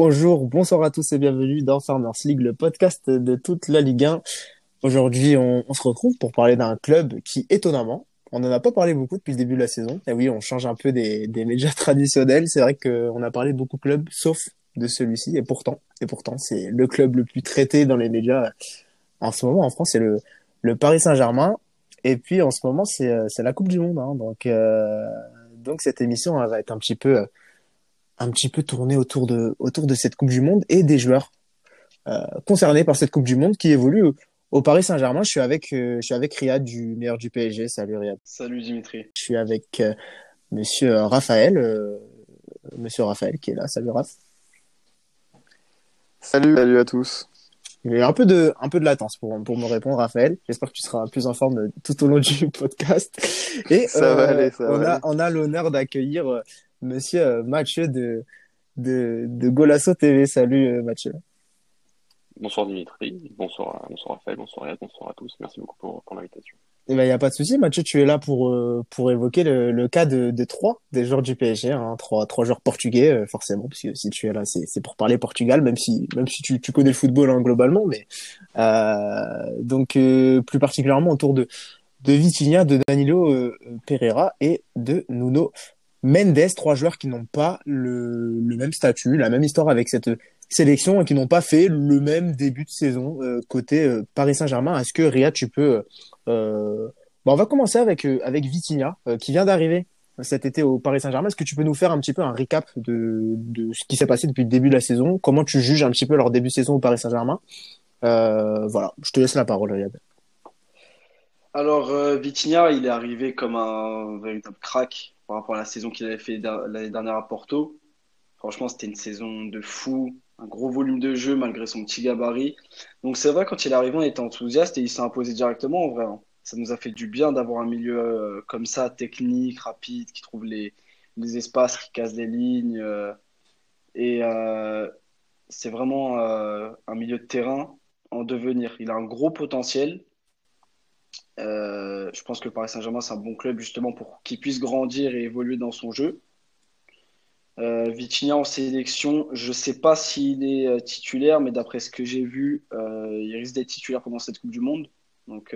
Bonjour, bonsoir à tous et bienvenue dans Farmers League, le podcast de toute la Ligue 1. Aujourd'hui, on, se retrouve pour parler d'un club qui, étonnamment, on n'en a pas parlé beaucoup depuis le début de la saison. Et oui, on change un peu des, médias traditionnels. C'est vrai qu'on a parlé de beaucoup de clubs, sauf de celui-ci. Et pourtant, et pourtant, c'est le club le plus traité dans les médias en ce moment en France, c'est le, Paris Saint-Germain. Et puis en ce moment, c'est la Coupe du Monde. Hein. Donc, euh, donc cette émission va être un petit peu un petit peu tournée autour de autour de cette Coupe du Monde et des joueurs euh, concernés par cette Coupe du Monde qui évoluent au Paris Saint-Germain. Je suis avec euh, je suis avec Riyad du meilleur du PSG. Salut Riyad. Salut Dimitri. Je suis avec euh, Monsieur Raphaël, euh, Monsieur Raphaël qui est là. Salut Raph. Salut, salut à tous. Il y a un peu de, un peu de latence pour, pour me répondre, Raphaël. J'espère que tu seras plus en forme tout au long du podcast. Et ça va aller, ça on, va a, on a l'honneur d'accueillir monsieur euh, Mathieu de, de, de Golasso TV. Salut euh, Mathieu. Bonsoir Dimitri, bonsoir, bonsoir Raphaël, bonsoir Yann, bonsoir à tous. Merci beaucoup pour, pour l'invitation. Il eh ben, n'y a pas de souci, Mathieu, tu es là pour, euh, pour évoquer le, le cas de, de trois des joueurs du PSG, hein, trois, trois joueurs portugais, forcément, parce que si tu es là, c'est pour parler Portugal, même si, même si tu, tu connais le football hein, globalement, mais euh, donc plus particulièrement autour de, de Vitinha, de Danilo Pereira et de Nuno Mendes, trois joueurs qui n'ont pas le, même statut, la même histoire avec cette sélection et qui n'ont pas fait le même début de saison euh, côté euh, Paris Saint-Germain. Est-ce que Riyad, tu peux... Euh, bon, on va commencer avec, avec Vitinha, qui vient d'arriver cet été au Paris Saint-Germain. Est-ce que tu peux nous faire un petit peu un recap de, de ce qui s'est passé depuis le début de la saison? Comment tu juges un petit peu leur début de saison au Paris Saint-Germain? Voilà, je te laisse la parole, Riyad. Alors, Vitinha, il est arrivé comme un véritable crack par rapport à la saison qu'il avait fait l'année dernière à Porto. Franchement, c'était une saison de fou, un gros volume de jeu malgré son petit gabarit. Donc c'est vrai, quand il est arrivé, on était enthousiaste et il s'est imposé directement en. Hein. Ça nous a fait du bien d'avoir un milieu euh, comme ça, technique, rapide, qui trouve les, les espaces, qui casse les lignes. Euh, et euh, c'est vraiment un milieu de terrain en devenir. Il a un gros potentiel. Euh, je pense que le Paris Saint-Germain, c'est un bon club justement pour qu'il puisse grandir et évoluer dans son jeu. Euh, Vitinha en sélection, je ne sais pas s'il est euh, titulaire, mais d'après ce que j'ai vu, euh, il risque d'être titulaire pendant cette Coupe du Monde. Donc,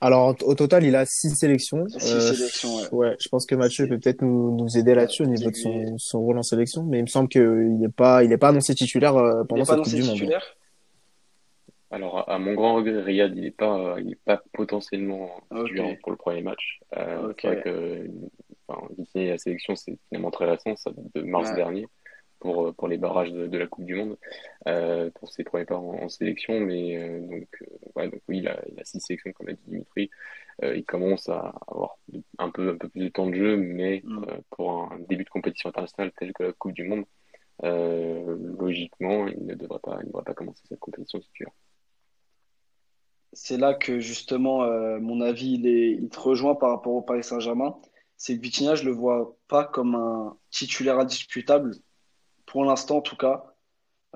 Alors, au total, il a six sélections. Six sélections, ouais. ouais. Je pense que Mathieu peut peut-être nous, nous aider là-dessus au niveau de son, son, rôle en sélection, mais il me semble qu'il n'est pas, il est pas annoncé titulaire pendant cette Coupe du Monde. Alors, à mon grand regret, Riyad, il n'est pas, il est pas potentiellement titulaire pour le premier match. Euh, C'est vrai que enfin, la sélection, c'est finalement très récent, ça date de mars dernier pour, pour les barrages de, de la Coupe du Monde, euh, pour ses premiers pas en, sélection. Mais euh, donc, euh, ouais, donc, oui, il a, il a six sélections, comme a dit Dimitri. Euh, il commence à avoir un peu, un peu plus de temps de jeu, mais mm. pour un début de compétition internationale tel que la Coupe du Monde, logiquement, il ne devrait pas, il ne devrait pas commencer cette compétition titulaire c'est là que justement, euh, mon avis, il, est, te rejoint par rapport au Paris Saint-Germain. C'est que Vitinha, je le vois pas comme un titulaire indiscutable, pour l'instant en tout cas,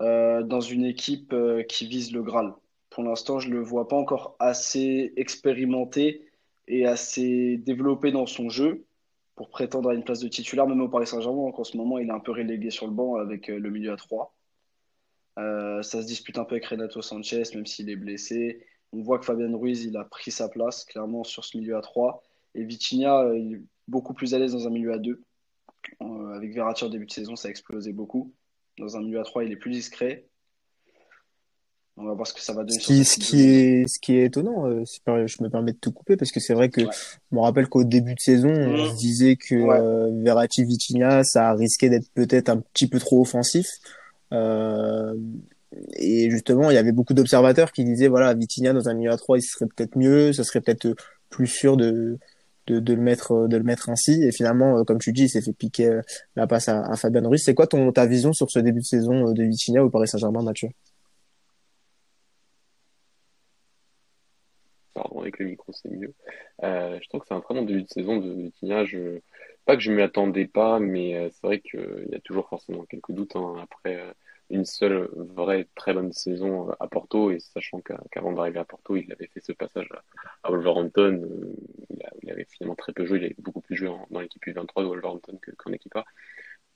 euh, dans une équipe euh, qui vise le Graal. Pour l'instant, je le vois pas encore assez expérimenté et assez développé dans son jeu pour prétendre à une place de titulaire, même au Paris Saint-Germain. En ce moment, il est un peu relégué sur le banc avec le milieu à 3. ça se dispute un peu avec Renato Sanchez, même s'il est blessé. On voit que Fabien Ruiz, il a pris sa place clairement sur ce milieu à 3. Et Vitinha, euh, il est beaucoup plus à l'aise dans un milieu à 2. Euh, avec Verratti en début de saison, ça a explosé beaucoup. Dans un milieu à 3, il est plus discret. On va voir ce que ça va donner. Ce qui, ce qui est, ce qui est étonnant, euh, je me permets de te couper parce que c'est vrai que je me rappelle qu'au début de saison, on mmh. se disait que ouais. Verratti, Vitinha, ça risquait d'être peut-être un petit peu trop offensif. Euh, et justement, il y avait beaucoup d'observateurs qui disaient, voilà, Vitinha dans un milieu à 3, il serait peut-être mieux, ça serait peut-être plus sûr de, de, le mettre, de le mettre ainsi. Et finalement, euh, comme tu dis, il s'est fait piquer euh, la passe à, à Fabien Ruiz. C'est quoi ton, ta vision sur ce début de saison euh, de Vitinha au Paris Saint-Germain, Mathieu? Pardon, avec le micro, c'est mieux. Euh, je trouve que c'est un bon début de saison de Vitinha. Je... Pas que je ne m'y attendais pas, mais c'est vrai qu'il y a toujours forcément quelques doutes hein, après une seule vraie très bonne saison à Porto et sachant qu'avant d'arriver à Porto, il avait fait ce passage à, Wolverhampton. Euh, il, avait finalement très peu joué, il avait beaucoup plus joué dans l'équipe U23 de Wolverhampton qu'en équipe A.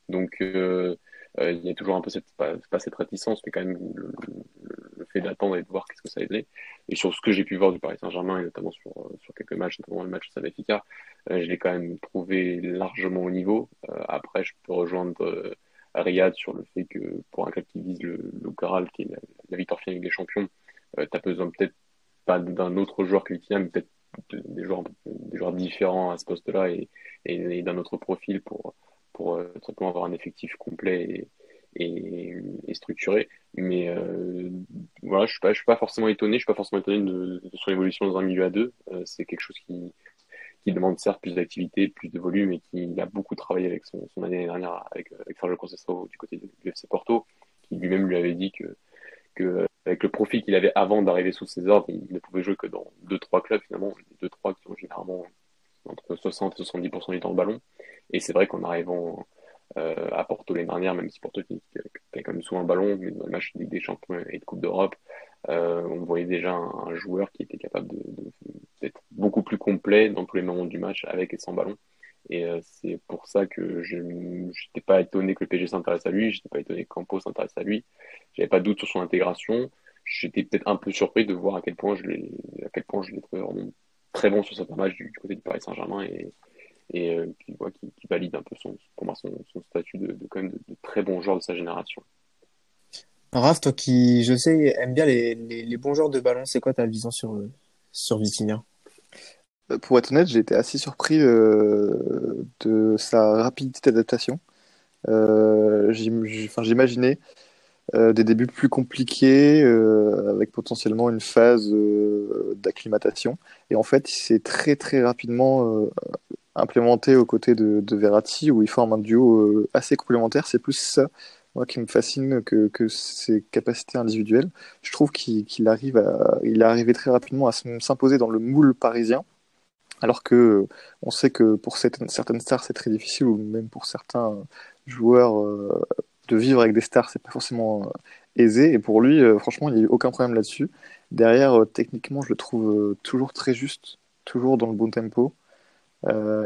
Donc, il y a toujours un peu cette, pas, cette réticence, mais quand même le, fait d'attendre et de voir qu'est-ce que ça être. Et sur ce que j'ai pu voir du Paris Saint-Germain, et notamment sur, quelques matchs, notamment le match de Benfica, je l'ai quand même trouvé largement au niveau. après, je peux rejoindre Riyad sur le fait que pour un club qui vise le, le qui est la, victoire finale des champions, tu as besoin peut-être pas d'un autre joueur que Vitinha, mais peut-être des joueurs, différents à ce poste-là et, d'un autre profil pour, euh, simplement avoir un effectif complet et, structuré. Mais euh, voilà, je je suis pas forcément étonné, je suis pas forcément étonné de, son évolution dans un milieu à deux. Euh, c'est quelque chose qui, qui demande certes plus d'activité, plus de volume et qui a beaucoup travaillé avec son, année dernière avec, avec Sergio Conceição du côté du FC Porto, qui lui-même lui avait dit que que avec le profil qu'il avait avant d'arriver sous ses ordres, il ne pouvait jouer que dans deux trois clubs finalement, deux trois qui ont généralement entre 60 et 70% du temps le ballon. Et c'est vrai qu'en arrivant euh, à Porto l'année dernière, même si Porto qui, a quand même souvent le ballon, mais dans le match de des Champions et de Coupe d'Europe, euh, on voyait déjà un, joueur qui était capable d'être beaucoup plus complet dans tous les moments du match avec et sans ballon. Et euh, c'est pour ça que je n'étais pas étonné que le PG s'intéresse à lui, je n'étais pas étonné que Campos s'intéresse à lui. J'avais pas de doute sur son intégration. J'étais peut-être un peu surpris de voir à quel point je l'ai, à quel point je l'ai trouvé vraiment très bon sur cette match du, côté du Paris Saint-Germain et, euh, qui, valide un peu son, pour moi son, statut de, quand même de, très bon joueur de sa génération. Raph, toi qui, je sais, aime bien les, les, bons joueurs de ballon, c'est quoi ta vision sur, sur Vitinha? Euh, pour être honnête, j'ai été assez surpris euh, de sa rapidité d'adaptation. Euh, J'imaginais euh, des débuts plus compliqués, euh, avec potentiellement une phase d'acclimatation. Et en fait, il s'est très très rapidement implémenté aux côtés de, de, Verratti, où il forme un duo assez complémentaire. C'est plus ça moi, qui me fascine que, que ses capacités individuelles. Je trouve qu'il arrive il arrivé très rapidement à s'imposer dans le moule parisien alors que on sait que pour certaines, certaines stars c'est très difficile, ou même pour certains joueurs euh, de vivre avec des stars c'est pas forcément euh, aisé. Et pour lui, euh, franchement, il n'y a eu aucun problème là-dessus. Derrière, techniquement, je le trouve toujours très juste, toujours dans le bon tempo.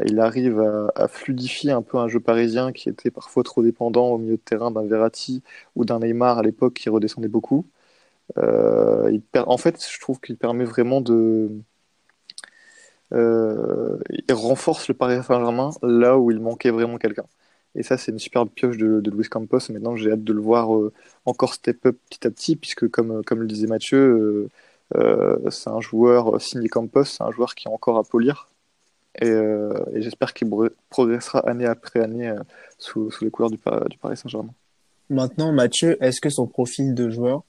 Il arrive à, fluidifier un peu un jeu parisien qui était parfois trop dépendant au milieu de terrain d'un Verratti ou d'un Neymar à l'époque qui redescendait beaucoup. Il en fait, je trouve qu'il permet vraiment de euh, il renforce le Paris Saint-Germain là où il manquait vraiment quelqu'un. Et ça, c'est une superbe pioche de, Luis Campos. Maintenant, j'ai hâte de le voir euh, encore step up petit à petit, puisque comme, comme le disait Mathieu, euh, c'est un joueur signé Campos, c'est un joueur qui a encore à polir. Et, et j'espère qu'il progressera année après année sous, sous, les couleurs du, Paris Saint-Germain. Maintenant, Mathieu, est-ce que son profil de joueur,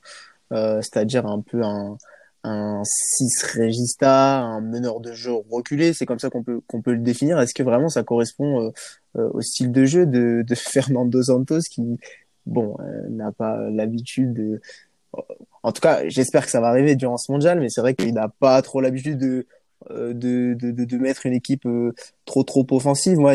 c'est-à-dire un peu un, un 6 régista, un meneur de jeu reculé, c'est comme ça qu'on peut le définir. Est-ce que vraiment ça correspond euh, euh, au style de jeu de, de Fernando Santos qui bon euh, n'a pas l'habitude de en tout cas, j'espère que ça va arriver durant ce mondial, mais c'est vrai qu'il n'a pas trop l'habitude de, de, de, de, mettre une équipe trop trop offensive. Moi,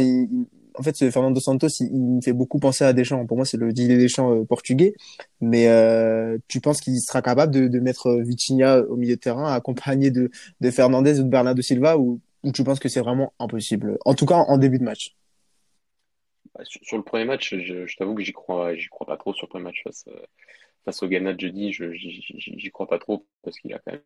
en fait, ce Fernando Santos, il, me fait beaucoup penser à Deschamps. Pour moi, c'est le Didier Deschamps euh, portugais. Mais euh, tu penses qu'il sera capable de, mettre Vitinha au milieu de terrain, accompagné de, de Fernandez ou de Bernardo Silva, ou, tu penses que c'est vraiment impossible? En tout cas, en début de match. Bah, sur, le premier match, je, t'avoue que j'y crois, crois pas trop sur le premier match euh, face au Ghana jeudi, je j'y crois pas trop parce qu'il y a quand même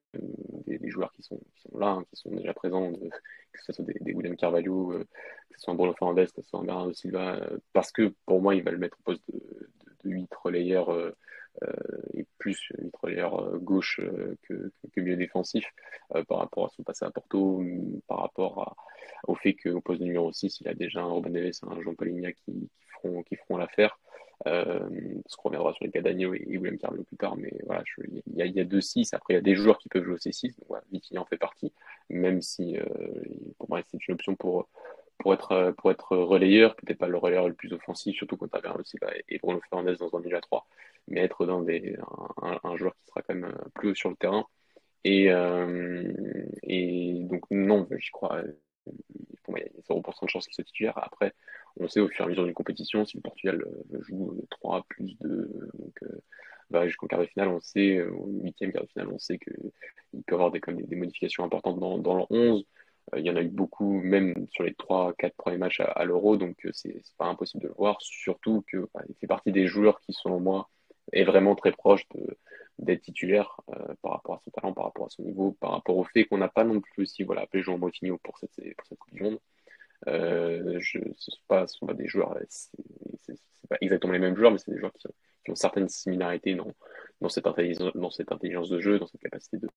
des, joueurs qui sont, là, hein, qui sont déjà présents, que ce soit des, des William Carvalho, euh, que ce soit un Bruno Fernandez, que ce soit un Bernardo Silva, euh, parce que pour moi, il va le mettre au poste de, de, de 8 relayeurs euh, et plus 8 relayeurs gauche que, milieu défensif par rapport à son passé à Porto, par rapport à, au fait qu'au poste de numéro 6, il a déjà un Robin Neves, un Jean feront, qui feront l'affaire. Euh, parce qu'on reviendra sur les cas d'Agneau et, William Carvalho plus tard, mais voilà, il y, a deux 6 après il y a des joueurs qui peuvent jouer ces 6 donc voilà, en fait partie, même si euh, pour moi c'est une option pour, pour, être, pour être relayeur, peut-être pas le relayeur le plus offensif, surtout quand tu Bernardo Silva et Bruno Fernandez dans un milieu à 3, mais être dans un, joueur qui sera quand même plus haut sur le terrain. Et, euh, et donc non, j'y crois il y a 0% de chance qu'il soit titulaire. Après, on sait au fur et à mesure d'une compétition, si le Portugal euh, joue 3 plus 2, donc euh, bah, jusqu'au quart de finale, on sait, euh, au huitième quart de finale, on sait qu'il peut y avoir des, des, modifications importantes dans, dans le 11. il y en a eu beaucoup, même sur les 3-4 premiers matchs à, l'Euro, donc c'est pas impossible de le voir, surtout qu'il fait partie des joueurs qui, selon moi, est vraiment très proche d'être titulaire par rapport à son talent, par rapport à son niveau, par rapport au fait qu'on n'a pas non plus aussi voilà, appelé Jean pour cette, pour cette Coupe du Monde. Euh, ce ne sont, pas des joueurs, c'est pas exactement les mêmes joueurs, mais c'est des joueurs qui, ont certaines similarités dans, dans, cette intelligence, dans cette intelligence de jeu, dans cette capacité de,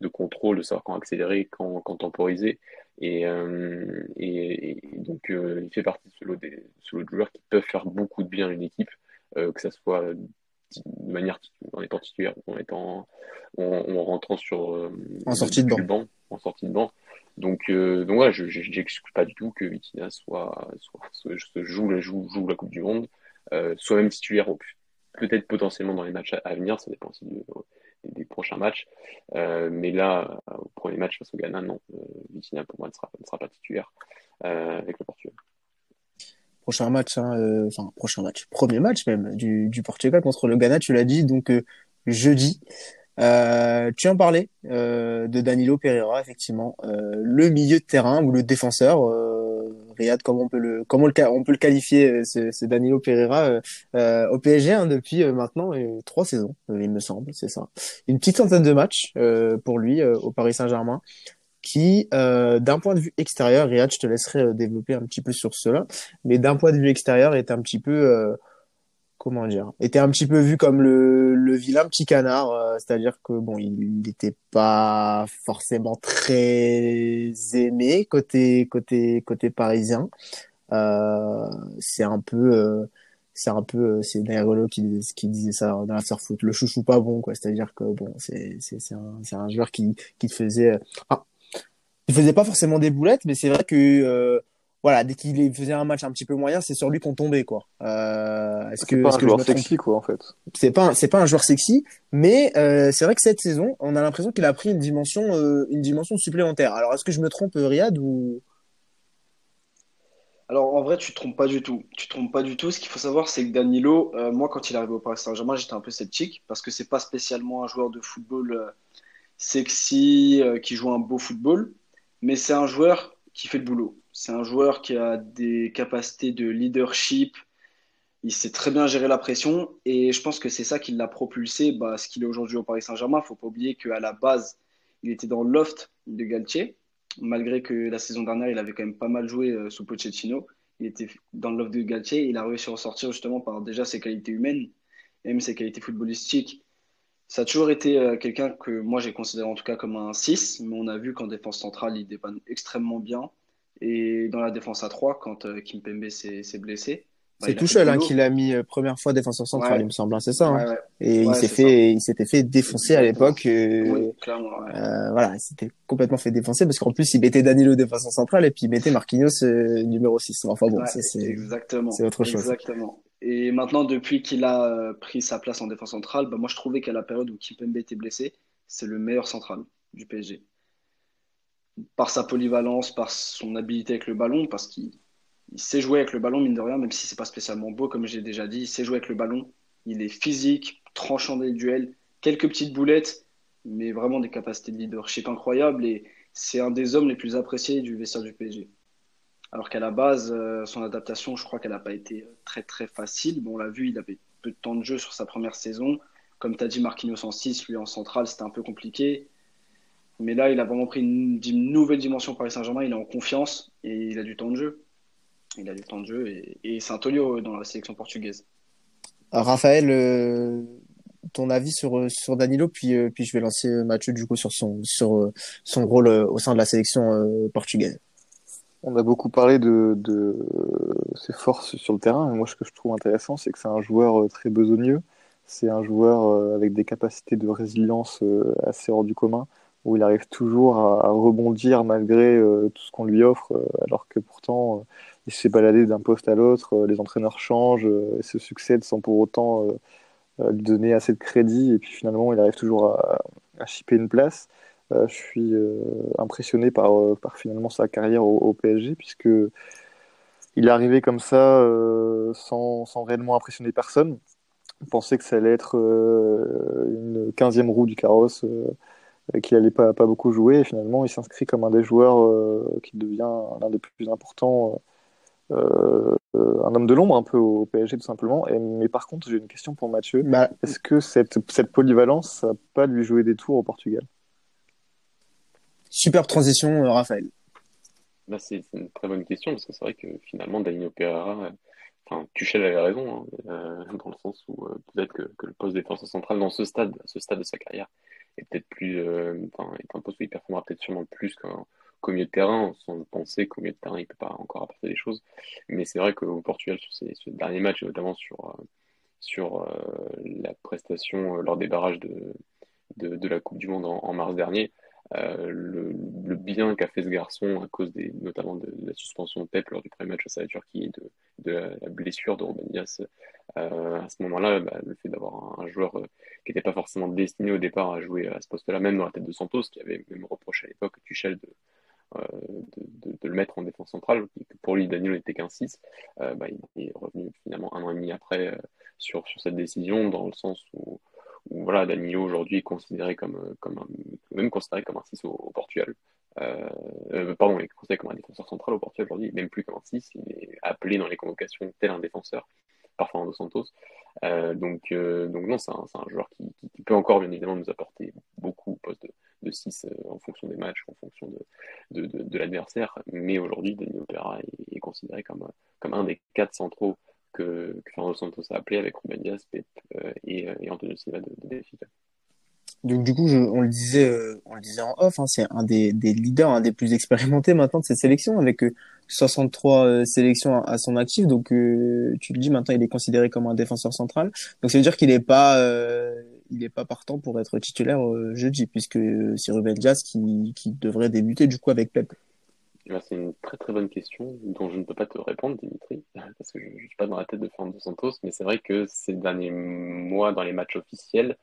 de contrôle, de savoir quand accélérer, quand, quand temporiser. Et, euh, et, donc, euh, il fait partie de ce lot, des, ce lot de joueurs qui peuvent faire beaucoup de bien à une équipe, que ce soit de manière en étant titulaire, en étant en, rentrant sur en sortie de banc. en sortie de banc. Donc, euh, donc voilà, je n'exclus pas du tout que Vitina soit, soit, soit joue, joue, joue, la Coupe du Monde, euh, soit même titulaire, peut-être potentiellement dans les matchs à, venir, ça dépend aussi des, prochains matchs. Euh, mais là, au premier match face au Ghana, non, euh, Vitina pour moi ne sera, ne sera pas titulaire euh, avec le Portugal. Prochain match, hein, euh, enfin prochain match, premier match même du, Portugal contre le Ghana, tu l'as dit, donc jeudi. Euh, tu en parlais euh, de Danilo Pereira, effectivement, euh, le milieu de terrain ou le défenseur. Euh, Riyad, comment on peut le comment on peut le qualifier, euh, ce, Danilo Pereira euh, au PSG hein, depuis maintenant trois saisons, il me semble, c'est ça. Une petite centaine de matchs pour lui au Paris Saint-Germain qui, d'un point de vue extérieur, Riyad, je te laisserai développer un petit peu sur cela, mais d'un point de vue extérieur, est un petit peu comment dire, était un petit peu vu comme le, le vilain petit canard, euh, c'est-à-dire que bon, il n'était pas forcément très aimé côté côté côté parisien. Euh, c'est un peu euh, c'est un peu c'est Nerolo qui qui disait ça dans la foot, le chouchou pas bon quoi, c'est-à-dire que bon, c'est c'est c'est un c'est un joueur qui qui faisait ah, il faisait pas forcément des boulettes, mais c'est vrai que voilà, dès qu'il faisait un match un petit peu moyen, c'est sur lui qu'on tombait, quoi. Euh, est-ce que c'est pas un joueur sexy, quoi, en fait C'est pas c'est pas un joueur sexy, mais euh, c'est vrai que cette saison, on a l'impression qu'il a pris une dimension euh, une dimension supplémentaire. Alors, est-ce que je me trompe, Riyad ou? Alors en vrai, tu te trompes pas du tout. Tu te trompes pas du tout. Ce qu'il faut savoir, c'est que Danilo, euh, moi, quand il est arrivé au Paris Saint-Germain, j'étais un peu sceptique parce que c'est pas spécialement un joueur de football euh, sexy qui joue un beau football, mais c'est un joueur qui fait le boulot. C'est un joueur qui a des capacités de leadership. Il sait très bien gérer la pression et je pense que c'est ça qui l'a propulsé bah, ce qu'il est aujourd'hui au Paris Saint-Germain. Il faut pas oublier qu'à la base, il était dans le loft de Galtier, malgré que la saison dernière, il avait quand même pas mal joué euh, sous Pochettino. Il était dans le loft de Galtier il a réussi à en sortir justement par déjà ses qualités humaines même ses qualités footballistiques. Ça a toujours été euh, quelqu'un que moi j'ai considéré en tout cas comme un 6, mais on a vu qu'en défense centrale, il dépanne extrêmement bien. Et dans la défense à 3, quand euh, Kim Kimpembe s'est blessé. Bah, c'est Tuchel hein, qui l'a mis euh, première fois défenseur central, il me semble, hein, c'est ça. Hein. Et il s'est fait, il s'était fait défoncer à l'époque. Euh, voilà, il s'était complètement fait défoncer parce qu'en plus il mettait Danilo défenseur central et puis il mettait Marquinhos numéro 6. Enfin bon, c'est exactement. C'est autre chose. Exactement. Et maintenant, depuis qu'il a pris sa place en défense centrale, bah, moi je trouvais qu'à la période où Kimpembe était blessé, c'est le meilleur central du PSG par sa polyvalence, par son habilité avec le ballon, parce qu'il sait jouer avec le ballon, mine de rien, même si c'est pas spécialement beau, comme j'ai déjà dit, il sait jouer avec le ballon. Il est physique, tranchant des duels, quelques petites boulettes, mais vraiment des capacités de leadership incroyables. Et c'est un des hommes les plus appréciés du vestiaire du PSG. Alors qu'à la base, euh, son adaptation, je crois qu'elle n'a pas été très très facile. Bon, on l'a vu, il avait peu de temps de jeu sur sa première saison. Comme tu as dit, Marquinhos en 6, lui en centrale, c'était un peu compliqué. Mais là, il a vraiment pris une, nouvelle dimension Paris Saint-Germain. Il est en confiance et il a du temps de jeu. Il a du temps de jeu et, c'est un tolio dans la sélection portugaise. Raphaël, euh, ton avis sur, Danilo, puis, euh, je vais lancer Mathieu du sur euh, son rôle au sein de la sélection portugaise. On a beaucoup parlé de, ses forces sur le terrain. moi, ce que je trouve intéressant, c'est que c'est un joueur très besogneux. C'est un joueur avec des capacités de résilience assez hors du commun où il arrive toujours à, rebondir malgré euh, tout ce qu'on lui offre, euh, alors que pourtant euh, il se fait balader d'un poste à l'autre, les entraîneurs changent, et se succèdent sans pour autant lui donner assez de crédit, et puis finalement il arrive toujours à, à chipper une place. Je suis impressionné par, par finalement sa carrière au, PSG, puisque il est arrivé comme ça sans, sans réellement impressionner personne. On pensait que ça allait être une quinzième roue du carrosse qu'il allait pas, pas beaucoup jouer. Et finalement, il s'inscrit comme un des joueurs qui devient l'un des plus importants euh, un homme de l'ombre un peu au PSG tout simplement. Et, mais par contre, j'ai une question pour Mathieu. Bah, Est-ce que cette, cette polyvalence, ça pas lui jouer des tours au Portugal? Superbe transition, euh, Raphaël. Bah, c'est une très bonne question parce que c'est vrai que finalement, Danilo Pereira, enfin, Tuchel avait raison, hein, euh, dans le sens où peut-être que, le poste défenseur central dans ce stade, ce stade de sa carrière, est peut-être plus, est un poste où il performera peut-être sûrement plus qu'un qu'au milieu de terrain, sans penser qu'au milieu de terrain, il ne peut pas encore apporter des choses. Mais c'est vrai qu'au Portugal, sur ces, derniers matchs, notamment sur, euh, sur euh, la prestation euh, lors des barrages de, de, la Coupe du Monde en, mars dernier, le, bien qu'a fait ce garçon à cause des, notamment de, la suspension de Pep lors du premier match face à la Turquie et de, la, blessure de Ruben Dias à ce moment-là, bah, le fait d'avoir un, joueur qui n'était pas forcément destiné au départ à jouer à ce poste-là, même dans la tête de Santos, qui avait même reproché à l'époque Tuchel de, euh, de, le mettre en défense centrale. Pour lui, Daniel n'était qu'un 6. Euh, bah, il est revenu finalement un an et demi après euh, sur, sur cette décision, dans le sens où, voilà, Danilo aujourd'hui est considéré comme, comme un, même considéré comme un 6 au, Portugal. pardon, il est considéré comme un défenseur central au Portugal aujourd'hui, même plus comme un 6. Il est appelé dans les convocations tel un défenseur par Fernando Santos. donc, donc non, c'est un, un, joueur qui, qui, peut encore bien évidemment nous apporter beaucoup au poste de, de 6 euh, en fonction des matchs, en fonction de, de, l'adversaire. Mais aujourd'hui, Denis Opera est, considéré comme, comme un des quatre centraux que, que Fernando Santos a appelé avec Ruben Diaz, euh, et, euh, et, Antonio Silva de, de. Donc du coup, on le disait, on le disait en off, hein, c'est un des, leaders, un des plus expérimentés maintenant de cette sélection, avec 63 sélections à, son actif. Donc tu le dis maintenant, il est considéré comme un défenseur central. Donc ça veut dire qu'il n'est pas, il pas partant pour être titulaire euh, jeudi, puisque c'est Ruben Dias qui, qui devrait débuter du coup avec Pep. Eh ben, c'est une très très bonne question dont je ne peux pas te répondre, Dimitri, parce que je ne suis pas dans la tête de Fernando Santos, mais c'est vrai que ces derniers mois, dans les matchs officiels,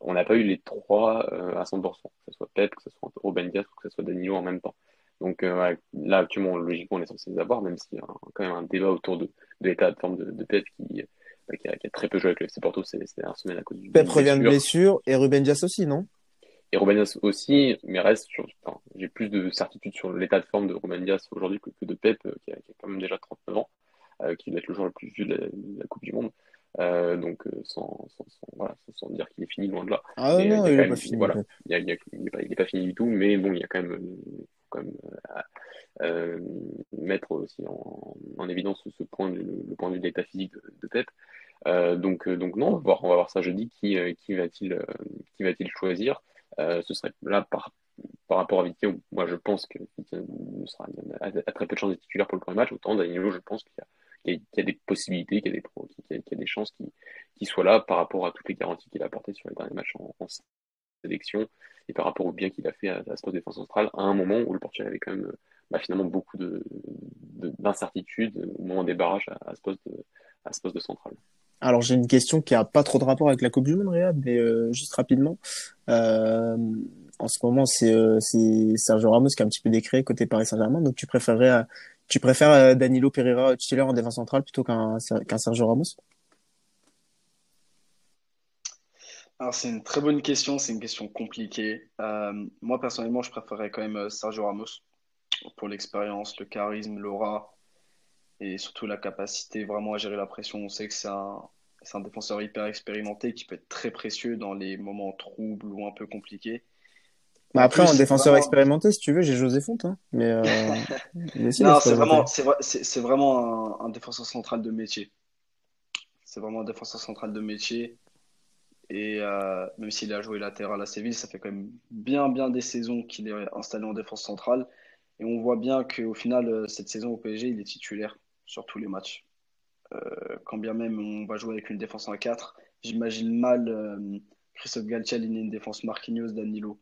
on n'a pas eu les trois euh, à 100%, que ce soit Pep, que ce soit Ruben Dias ou que ce soit Danilo en même temps. Donc euh, là, actuellement, logiquement, on est censé les avoir, même s'il y a quand même un débat autour de, de l'état de forme de, de Pep qui, qui a, très peu joué avec le FC Porto ces, dernières semaines à cause du. Pep revient de blessure et Ruben Dias aussi, non? Et Ruben Dias aussi, mais reste sur. J'ai plus de certitude sur l'état de forme de Ruben Dias aujourd'hui que, de Pep, euh, qui a, quand même déjà 39 ans, euh, qui doit être le joueur le plus vieux de la, Coupe du Monde. Euh, donc sans, sans, sans, voilà, sans, dire qu'il est fini loin de là. Ah non, il n'est pas fini. Voilà, il n'est pas, pas, fini du tout, mais bon, il y a quand même, quand même euh, mettre aussi en, en évidence ce point, le, le point de vue de l'état physique de, de Pep. Euh, donc, donc non, on va voir, on va voir ça jeudi. Qui, qui va-t-il qui va-t-il choisir Ce serait là par, par rapport à Vicky, moi je pense que sera a, très peu de chances d'être titulaire pour le premier match. Autant Danilo, je pense qu'il y, a des possibilités, qu'il y, a des chances qu'il qu soit là par rapport à toutes les garanties qu'il a apportées sur les derniers matchs en, sélection et par rapport au bien qu'il a fait à, ce poste de défense centrale à un moment où le Portugal avait quand même bah, finalement beaucoup d'incertitudes de, au moment des barrages à, à, ce poste de, à ce poste de centrale. Alors j'ai une question qui a pas trop de rapport avec la Coupe du Monde, Riyad, mais euh, juste rapidement. Euh, en ce moment, c'est euh, Sergio Ramos qui a un petit peu décrété côté Paris Saint-Germain. Donc tu préférerais, tu préfères Danilo Pereira titulaire en défense centrale plutôt qu'un qu'un Sergio Ramos? Alors c'est une très bonne question, c'est une question compliquée. moi personnellement, je préférerais quand même Sergio Ramos pour l'expérience, le charisme, l'aura et surtout la capacité vraiment à gérer la pression. On sait que c'est un, un, défenseur hyper expérimenté qui peut être très précieux dans les moments troubles ou un peu compliqués. Bah après, un défenseur expérimenté, si tu veux, j'ai José Fonte. Hein. Mais, euh... non, c'est vraiment, c'est, vraiment un, défenseur central de métier. C'est vraiment un défenseur central de métier. Et euh, même s'il a joué latéral à Séville, ça fait quand même bien, bien des saisons qu'il est installé en défense centrale. Et on voit bien qu'au final, euh, cette saison au PSG, il est titulaire sur tous les matchs. Euh, quand bien même on va jouer avec une défense en 4, j'imagine mal euh, Christophe Galtier aligner une défense Marquinhos Danilo.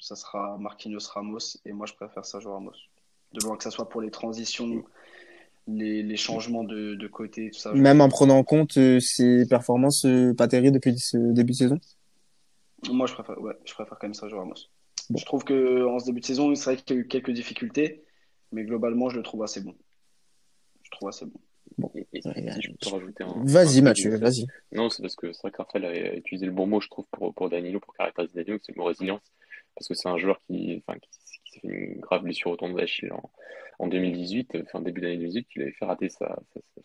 Ça sera Marquinhos Ramos et moi je préfère Sergio Ramos. De loin que ça soit pour les transitions, les, les changements de, de, côté, tout ça. Même en prenant en compte euh, ses performances pas terribles depuis ce début de saison? Moi je préfère, ouais, je préfère quand même Sergio Ramos. Je trouve qu'en ce début de saison, c'est vrai qu'il y a eu quelques difficultés, mais globalement je le trouve assez bon je trouve assez bon. Bon. je peux rajouter un. Vas-y, Mathieu, vas-y. Non, c'est parce que c'est vrai que Raphaël a utilisé le bon mot, je trouve, pour, pour Danilo, pour caractériser Danilo, c'est le mot résilience. Parce que c'est un joueur qui, enfin, qui, s'est fait une grave blessure au tendon d'Achille en, en 2018, enfin début d'année 2018, il avait fait rater sa,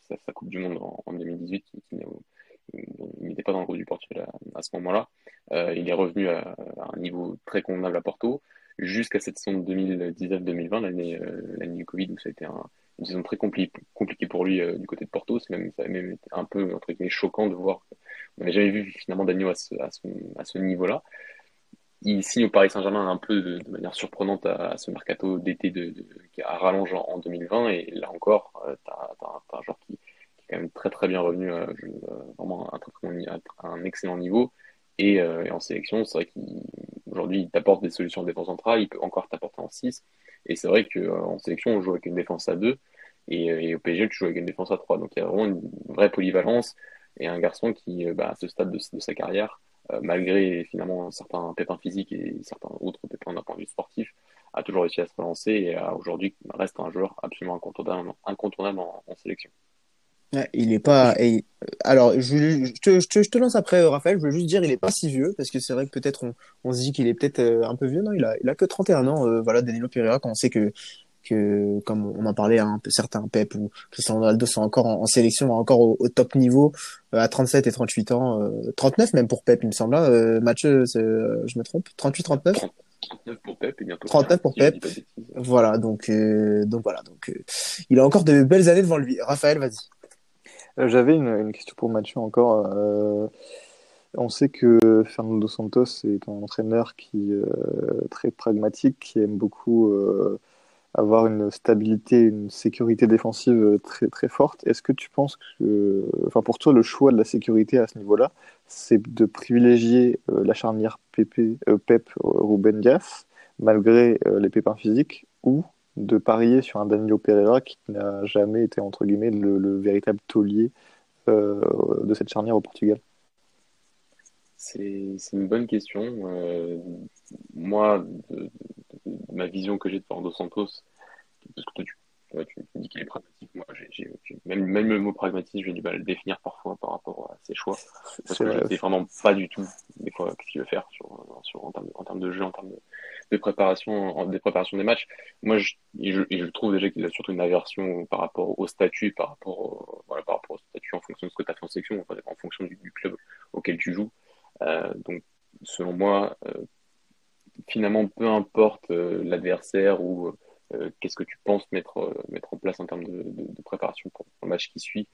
sa, sa, Coupe du Monde en, 2018, qui, qui n'était pas dans le groupe du Portugal à, ce moment-là. Euh, il est revenu à, un niveau très convenable à Porto, jusqu'à cette saison 2019-2020, l'année euh, l'année du Covid, où ça a été un, saison très compliquée pour lui euh, du côté de Porto. C'est même, un peu entre guillemets choquant de voir qu'on n'avait jamais vu finalement Daniel à ce, à à niveau-là. Signe au Paris Saint-Germain un peu de, manière surprenante à, ce mercato d'été de, qui a rallonge en, 2020 et là encore euh, tu as, un joueur qui, est quand même très très bien revenu euh, euh, vraiment un, un, excellent niveau. Et, en sélection c'est vrai qu'aujourd'hui il, t'apporte des solutions de défense centrale. Il peut encore t'apporter en 6 et c'est vrai qu'en sélection on joue avec une défense à 2 et, au PSG tu joues avec une défense à 3 donc il y a vraiment une vraie polyvalence et un garçon qui bah, à ce stade de sa carrière euh, malgré finalement certains pépins physiques et certains autres pépins d'un point de vue sportif, a toujours réussi à se relancer et aujourd'hui reste un joueur absolument incontournable en, sélection. Il est pas. Alors, je, te, je, te, lance après, Raphaël. Je veux juste dire, il est pas si vieux parce que c'est vrai que peut-être on, on, se dit qu'il est peut-être euh, un peu vieux. Non, il a, il a que 31 ans. Euh, voilà, Danilo Pereira, quand on sait que que comme on en parlait un peu certains Pep ou Cristiano Ronaldo sont encore en, sélection encore au, top niveau euh, à 37 et 38 ans 39 euh, même pour Pep il me semble là euh, Mathieu je me trompe? 38 39 39 pour Pep et bientôt 39 pour Pep voilà donc donc voilà donc il a encore de belles années devant lui Raphaël vas-y j'avais une, question pour Mathieu encore on sait que Fernando Santos est un entraîneur qui est très pragmatique qui aime beaucoup avoir une stabilité, une sécurité défensive euh, très, très forte. Est-ce que tu penses que, enfin pour toi, le choix de la sécurité à ce niveau-là, c'est de privilégier euh, la charnière euh, Pep Ruben Dias, malgré les pépins physiques, ou de parier sur un Danilo Pereira qui n'a jamais été, entre guillemets, le, véritable taulier de cette charnière au Portugal c'est une bonne question. moi, ma vision que j'ai de Fernando Santos, parce que toi, tu, tu, dis qu'il est pragmatique. Moi, même, même le mot pragmatique, j'ai du mal à le définir parfois par rapport à ses choix. Parce que je sais vraiment pas du tout, des fois, ce qu'il veut faire sur, en, termes de, jeu, en termes de, préparation, des préparations des matchs. Moi, je, trouve déjà qu'il a surtout une aversion par rapport au statut, par rapport au, voilà, par rapport au statut en fonction de ce que tu as fait en section, en fonction du, club auquel tu joues. Euh, donc, selon moi, euh, finalement, peu importe euh, l'adversaire ou qu'est-ce que tu penses mettre, mettre en place en termes de, préparation pour le match qui suit,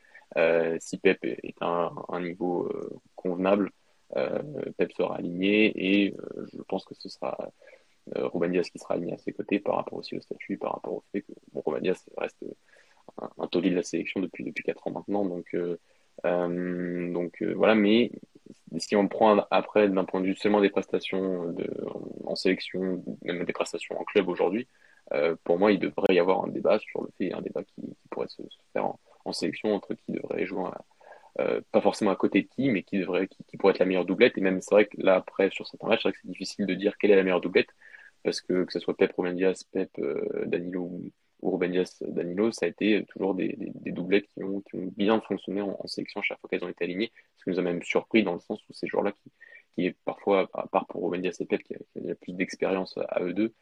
si Pep est à un, niveau convenable, Pep sera aligné et je pense que ce sera Ruben Diaz qui sera aligné à ses côtés par rapport aussi au statut, par rapport au fait que bon, Ruben reste un, un de la sélection depuis, depuis 4 ans maintenant. Donc, donc voilà, mais si on prend après d'un point de vue seulement des prestations de, en sélection, même des prestations en club aujourd'hui, euh, pour moi, il devrait y avoir un débat sur le fait, un débat qui, pourrait se, faire en, sélection entre qui devrait jouer, euh, pas forcément à côté de qui, mais qui devrait, qui, pourrait être la meilleure doublette. Et même, c'est vrai que là, après, sur certains matchs, c'est difficile de dire quelle est la meilleure doublette, parce que que ce soit Pep Ruben Diaz, Pep euh, Danilo ou, Ruben Diaz Danilo, ça a été toujours des, doublettes qui ont, bien fonctionné en, sélection chaque fois qu'elles ont été alignées, ce qui nous a même surpris dans le sens où ces joueurs-là qui, est parfois, à part pour Ruben Diaz et Pep, qui a, qui plus d'expérience à eux deux,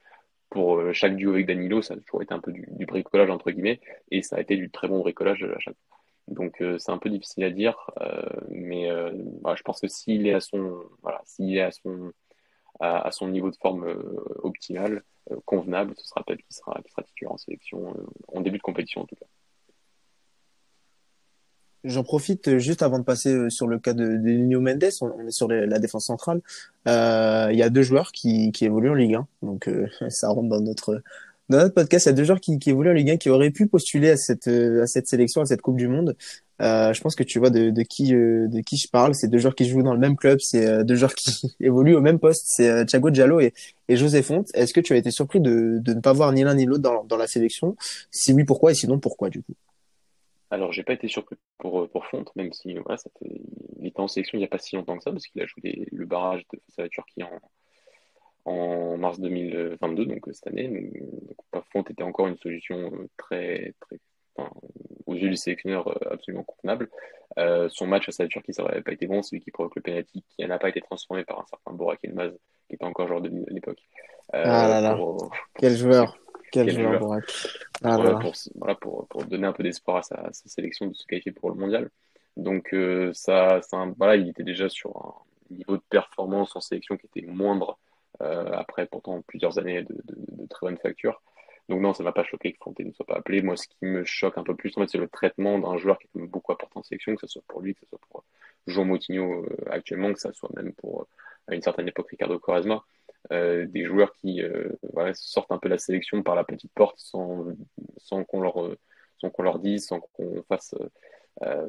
pour euh, chaque duo avec Danilo, ça a toujours été un peu du, bricolage entre guillemets, et ça a été du très bon bricolage à chaque fois. Donc euh, c'est un peu difficile à dire, euh, mais bah, je pense que s'il est à son, voilà, s'il est à son, à, son niveau de forme optimal, convenable, ce sera peut-être qui sera, qui sera titulaire en sélection en début de compétition en tout cas. J'en profite euh, juste avant de passer euh, sur le cas de, de Nuno Mendes. On, est sur la défense centrale. Euh, il y a deux joueurs qui, qui évoluent en Ligue 1, donc euh, ça rentre dans notre dans notre podcast. Il y a deux joueurs qui, qui évoluent en Ligue 1 qui auraient pu postuler à cette à cette sélection, à cette Coupe du Monde. Euh, je pense que tu vois de, de qui de qui je parle. C'est deux joueurs qui jouent dans le même club. C'est deux joueurs qui évoluent au même poste. C'est Thiago Diallo et, et José Fonte. Est-ce que tu as été surpris de, de ne pas voir ni l'un ni l'autre dans, la sélection? Si oui, pourquoi? Et sinon, pourquoi du coup? Alors, j'ai pas été surpris pour, euh, pour Fonte, même si voilà, ça fait, il était en sélection il n'y a pas si longtemps que ça, parce qu'il a joué le barrage de face à la Turquie en, en mars 2022, donc euh, cette année. Donc, était encore une solution euh, très, très, enfin, où yeux du sélectionneur absolument convenable. son match face à la Turquie, ça n'aurait pas été bon, celui qui provoque le penalty, qui n'a pas été transformé par un certain Borak Elmaz, qui était encore joueur de l'époque. ah là là, quel joueur quel, joueur, Borak. Ah pour, voilà, pour, pour, donner un peu d'espoir à sa, sa, sélection de se qualifier pour le mondial. Donc, ça, ça, voilà, il était déjà sur un niveau de performance en sélection qui était moindre euh, après pourtant plusieurs années de, très bonne facture. Donc non, ça m'a pas choqué que Fonté ne soit pas appelé. Moi, ce qui me choque un peu plus, en fait, c'est le traitement d'un joueur qui a beaucoup apporté en sélection, que ce soit pour lui, que ce soit pour Jean Moutinho euh, actuellement, que ce soit même pour à une certaine époque Ricardo Quaresma. Euh, des joueurs qui sortent un peu la sélection par la petite porte sans, sans qu'on leur, sans qu'on leur dise, sans qu'on fasse euh,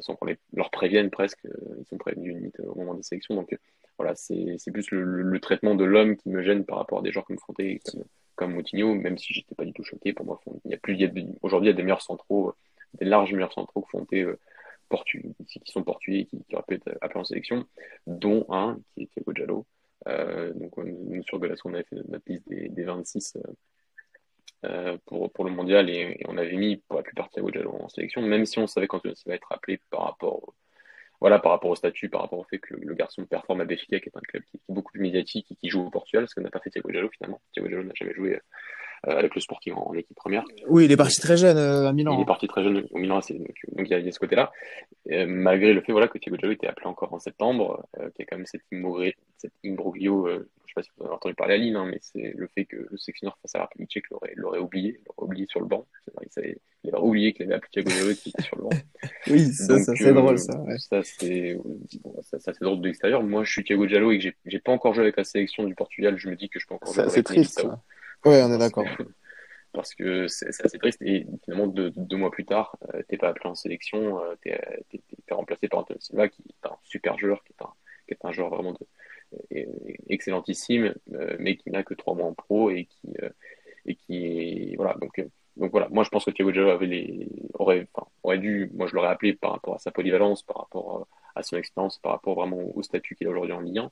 sans qu'on leur prévienne presque. Euh, ils sont prévenus au moment des sélections. Donc euh, voilà, c'est plus le, traitement de l'homme qui me gêne par rapport à des joueurs comme Fonté, comme, comme Moutinho, même si j'étais pas du tout choqué. Pour moi, il y a plus, aujourd'hui, il y a des meilleurs centraux, des larges meilleurs centraux que Fonté, qui sont portugais, qui, qui auraient pu être appelés en sélection, dont un qui est Thiago Giallo. donc, nous, sur Golas, on avait fait notre liste des, des 26 euh, pour, pour le mondial et, on avait mis pour la plupart Thiago Giallo en sélection, même si on savait quand il va être appelé par rapport, voilà, par rapport au statut, par rapport au fait que le, garçon performe à Béfica, qui est un club qui, est beaucoup plus médiatique et qui joue au Portugal, ce que n'a pas fait Thiago Giallo finalement. Thiago Giallo n'a jamais joué euh, avec le Sporting en, équipe première. Oui, il est parti très jeune euh, à Milan. Il est parti très jeune au Milan, donc, donc il, y a, ce côté-là. malgré le fait voilà, que Thiago Giallo était appelé encore en septembre, qu'il y a quand même cette, cette imbroglio je sais pas si vous avez entendu parler à Lille, hein, mais c'est le fait que le sélectionneur face à la République tchèque l'aurait oublié, l'aurait oublié sur le banc. il, il avait oublié qu'il avait appelé Thiago qui était sur le banc. oui, ça, ça c'est drôle, ça. Ouais. Ça, c'est bon, ça, ça drôle de l'extérieur. Moi, je suis Thiago Giallo et que j'ai pas encore joué avec la sélection du Portugal. Je me dis que je peux encore jouer avec C'est triste. Ouais, on est d'accord. Parce que c'est assez triste. Et finalement, deux, deux mois plus tard, euh, t'es pas appelé en sélection, euh, t'es es, remplacé par Antonio Silva, qui est un super joueur, qui est un, qui est un joueur vraiment de, excellentissime, euh, mais qui n'a que trois mois en pro et qui, et qui voilà. Donc, donc voilà, moi je pense que Thiago avait les, aurait, aurait dû, moi je l'aurais appelé par rapport à sa polyvalence, par rapport à son expérience, par rapport vraiment au statut qu'il a aujourd'hui en Ligue 1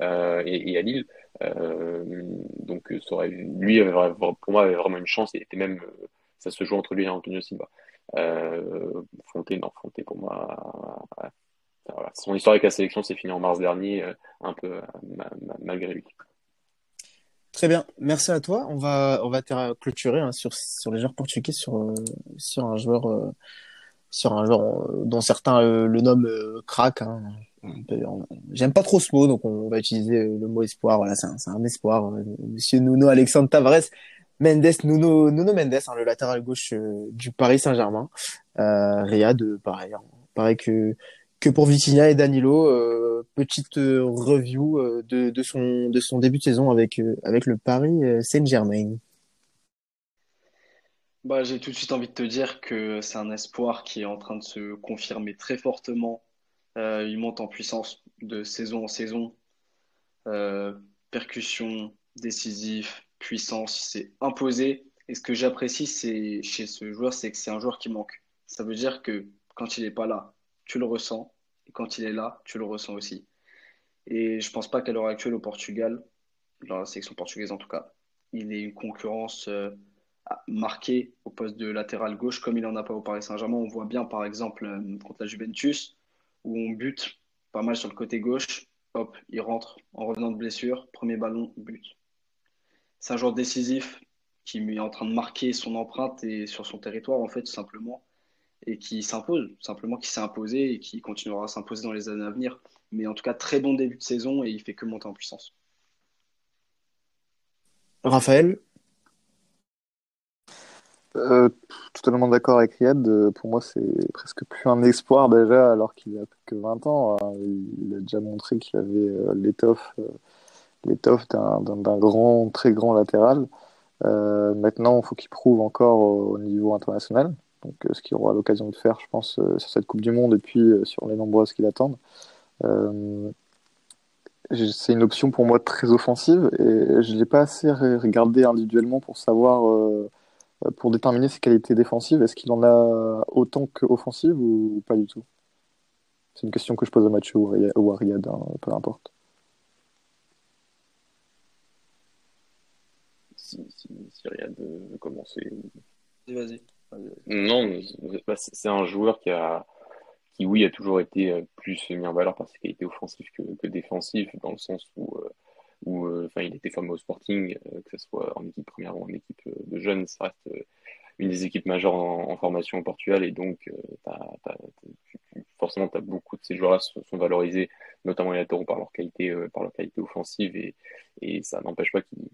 et, à Lille. donc ça aurait, lui, pour moi, avait vraiment une chance et était même, ça se joue entre lui et Antonio Silva. Fonté, non, Fonté pour moi son histoire avec la sélection s'est finie en mars dernier, euh, un peu euh, malgré lui. Très bien, merci à toi. On va, on va clôturer hein, sur, sur les joueurs portugais, sur, euh, sur un joueur, sur un joueur dont certains le nomment crack. Hein. J'aime pas trop ce mot, donc on va utiliser le mot espoir. Voilà, c'est un, un, espoir. Monsieur Nuno Alexandre Tavares, Mendes, Nuno, Nuno Mendes, hein, le latéral gauche du Paris Saint-Germain. Riyad, pareil, pareil que que pour Vitinha et Danilo. Euh, petite euh, review euh, de, de, son, de son début de saison avec, avec le Paris Saint-Germain. Bah, j'ai tout de suite envie de te dire que c'est un espoir qui est en train de se confirmer très fortement. il monte en puissance de saison en saison. percussion, décisif, puissance, il s'est imposé. Et ce que j'apprécie chez ce joueur, c'est que c'est un joueur qui manque. Ça veut dire que quand il n'est pas là, tu le ressens. Et quand il est là, tu le ressens aussi. Et je pense pas qu'à l'heure actuelle au Portugal, dans la sélection portugaise en tout cas, il ait une concurrence euh, marquée au poste de latéral gauche comme il n'en a pas au Paris Saint-Germain. On voit bien par exemple euh, contre la Juventus où on bute pas mal sur le côté gauche. Hop, il rentre en revenant de blessure, premier ballon, but. C'est un joueur décisif qui est en train de marquer son empreinte et sur son territoire en fait tout simplement et qui s'impose, simplement qui s'est imposé et qui continuera à s'imposer dans les années à venir. Mais en tout cas, très bon début de saison et il fait que monter en puissance. Raphaël? Euh, Totalement d'accord avec Riyad. Euh, pour moi, c'est presque plus un espoir déjà, alors qu'il a que 20 ans. Hein. Il a déjà montré qu'il avait euh, l'étoffe l'étoffe d'un grand, très grand latéral. maintenant, il faut qu'il prouve encore au niveau international donc euh, ce qu'il aura l'occasion de faire, je pense, euh, sur cette Coupe du Monde et puis euh, sur les nombreuses qui l'attendent. c'est une option pour moi très offensive et je ne l'ai pas assez regardé individuellement pour savoir, pour déterminer ses qualités défensives. Est-ce qu'il en a autant qu'offensive ou pas du tout? C'est une question que je pose à Mathieu ou à Riyad, hein, peu importe. Si, si, si Riyad veut commencer. Vas-y. Non, bah, c'est un joueur qui a, qui oui, a toujours été euh, plus mis en valeur par ses qualités offensives que, que défensives, dans le sens où, euh, où euh, enfin, il était fameux au Sporting, que ce soit en équipe première ou en équipe de jeunes, ça reste une des équipes majeures en, formation au Portugal, et donc forcément, as beaucoup de ces joueurs-là sont, valorisés, notamment les latéraux par leur qualité, par leur qualité offensive, et, ça n'empêche pas qu'ils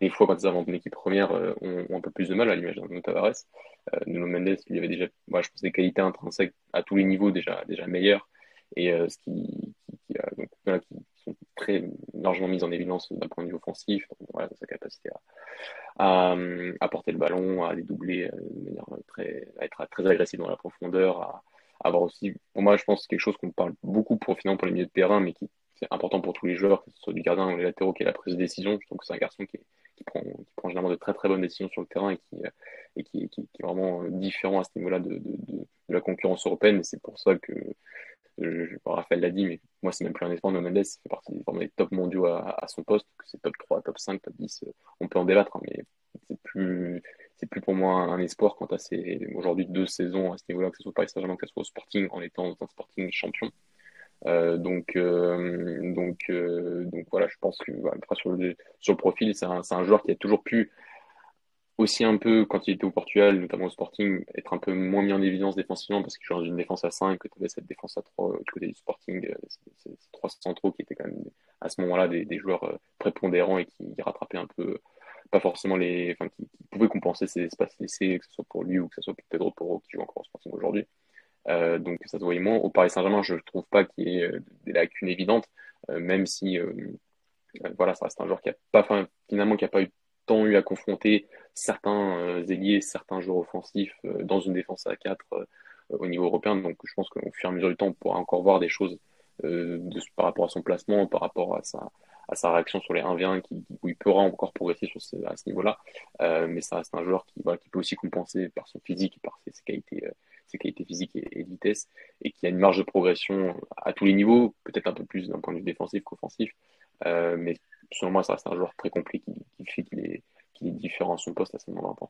des fois, quand ils inventent une équipe première, euh, ont, un peu plus de mal, à l'image d'un Tavares. Euh, Nuno Mendes, il avait déjà, moi, je pense, des qualités intrinsèques à tous les niveaux déjà, déjà meilleures. Et euh, ce qui, qui, donc, qui très largement mises en évidence d'un point de vue offensif, sa capacité à, à, porter le ballon, à les doubler de manière très, à être très agressif dans la profondeur, à, avoir aussi, pour moi, je pense, quelque chose qu'on parle beaucoup pour, finalement, pour les milieux de terrain, mais qui c'est important pour tous les joueurs, que ce soit du gardien ou les latéraux, qui est la prise de décision. Je trouve que c'est un garçon qui, prend, qui, prend, généralement de très très bonnes décisions sur le terrain et qui, et qui, est vraiment différent à ce niveau-là de, la concurrence européenne. Et c'est pour ça que, je, Raphaël l'a dit, mais moi c'est même plus un espoir, Mendes fait partie des top mondiaux à, son poste, que c'est top 3, top 5, top 10, on peut en débattre, hein, mais c'est plus c'est plus pour moi un espoir quant à ces aujourd'hui deux saisons à ce niveau-là, que ce soit Paris Saint-Germain, que ce soit au Sporting, en étant un Sporting champion. Euh, donc, euh, donc, euh, donc voilà, je pense que sur, le, sur le profil, c'est un, un, joueur qui a toujours pu aussi un peu, quand il était au Portugal, notamment au Sporting, être un peu moins mis en évidence défensivement parce joue dans une défense à 5, que tu avais cette défense à 3 du côté du Sporting, ces trois centraux qui étaient quand même à ce moment-là des, joueurs prépondérants et qui rattrapaient un peu, pas forcément les, enfin, qui, pouvaient compenser ces espaces laissés, que ce soit pour lui ou que ce soit pour Pedro Porro qui joue encore au Sporting aujourd'hui. Euh, donc ça se voyait moins. Au Paris Saint-Germain, je ne trouve pas qu'il y ait euh, des lacunes évidentes, euh, même si voilà, ça reste un joueur qui a pas, finalement, qui a pas eu tant eu à confronter certains ailiers, certains joueurs offensifs dans une défense à 4 au niveau européen. Donc je pense qu'au fur et à mesure du temps, on pourra encore voir des choses par rapport à son placement, par rapport à sa, réaction sur les 1v1, qui, où il pourra encore progresser à ce niveau-là. mais ça reste un joueur qui, peut aussi compenser par son physique par ses, qualités physiques et, de vitesse, et qui a une marge de progression à tous les niveaux, peut-être un peu plus d'un point de vue défensif qu'offensif. Euh, mais selon moi, ça reste un joueur très complet qui, fait qu'il est, est, différent à son poste à ce moment là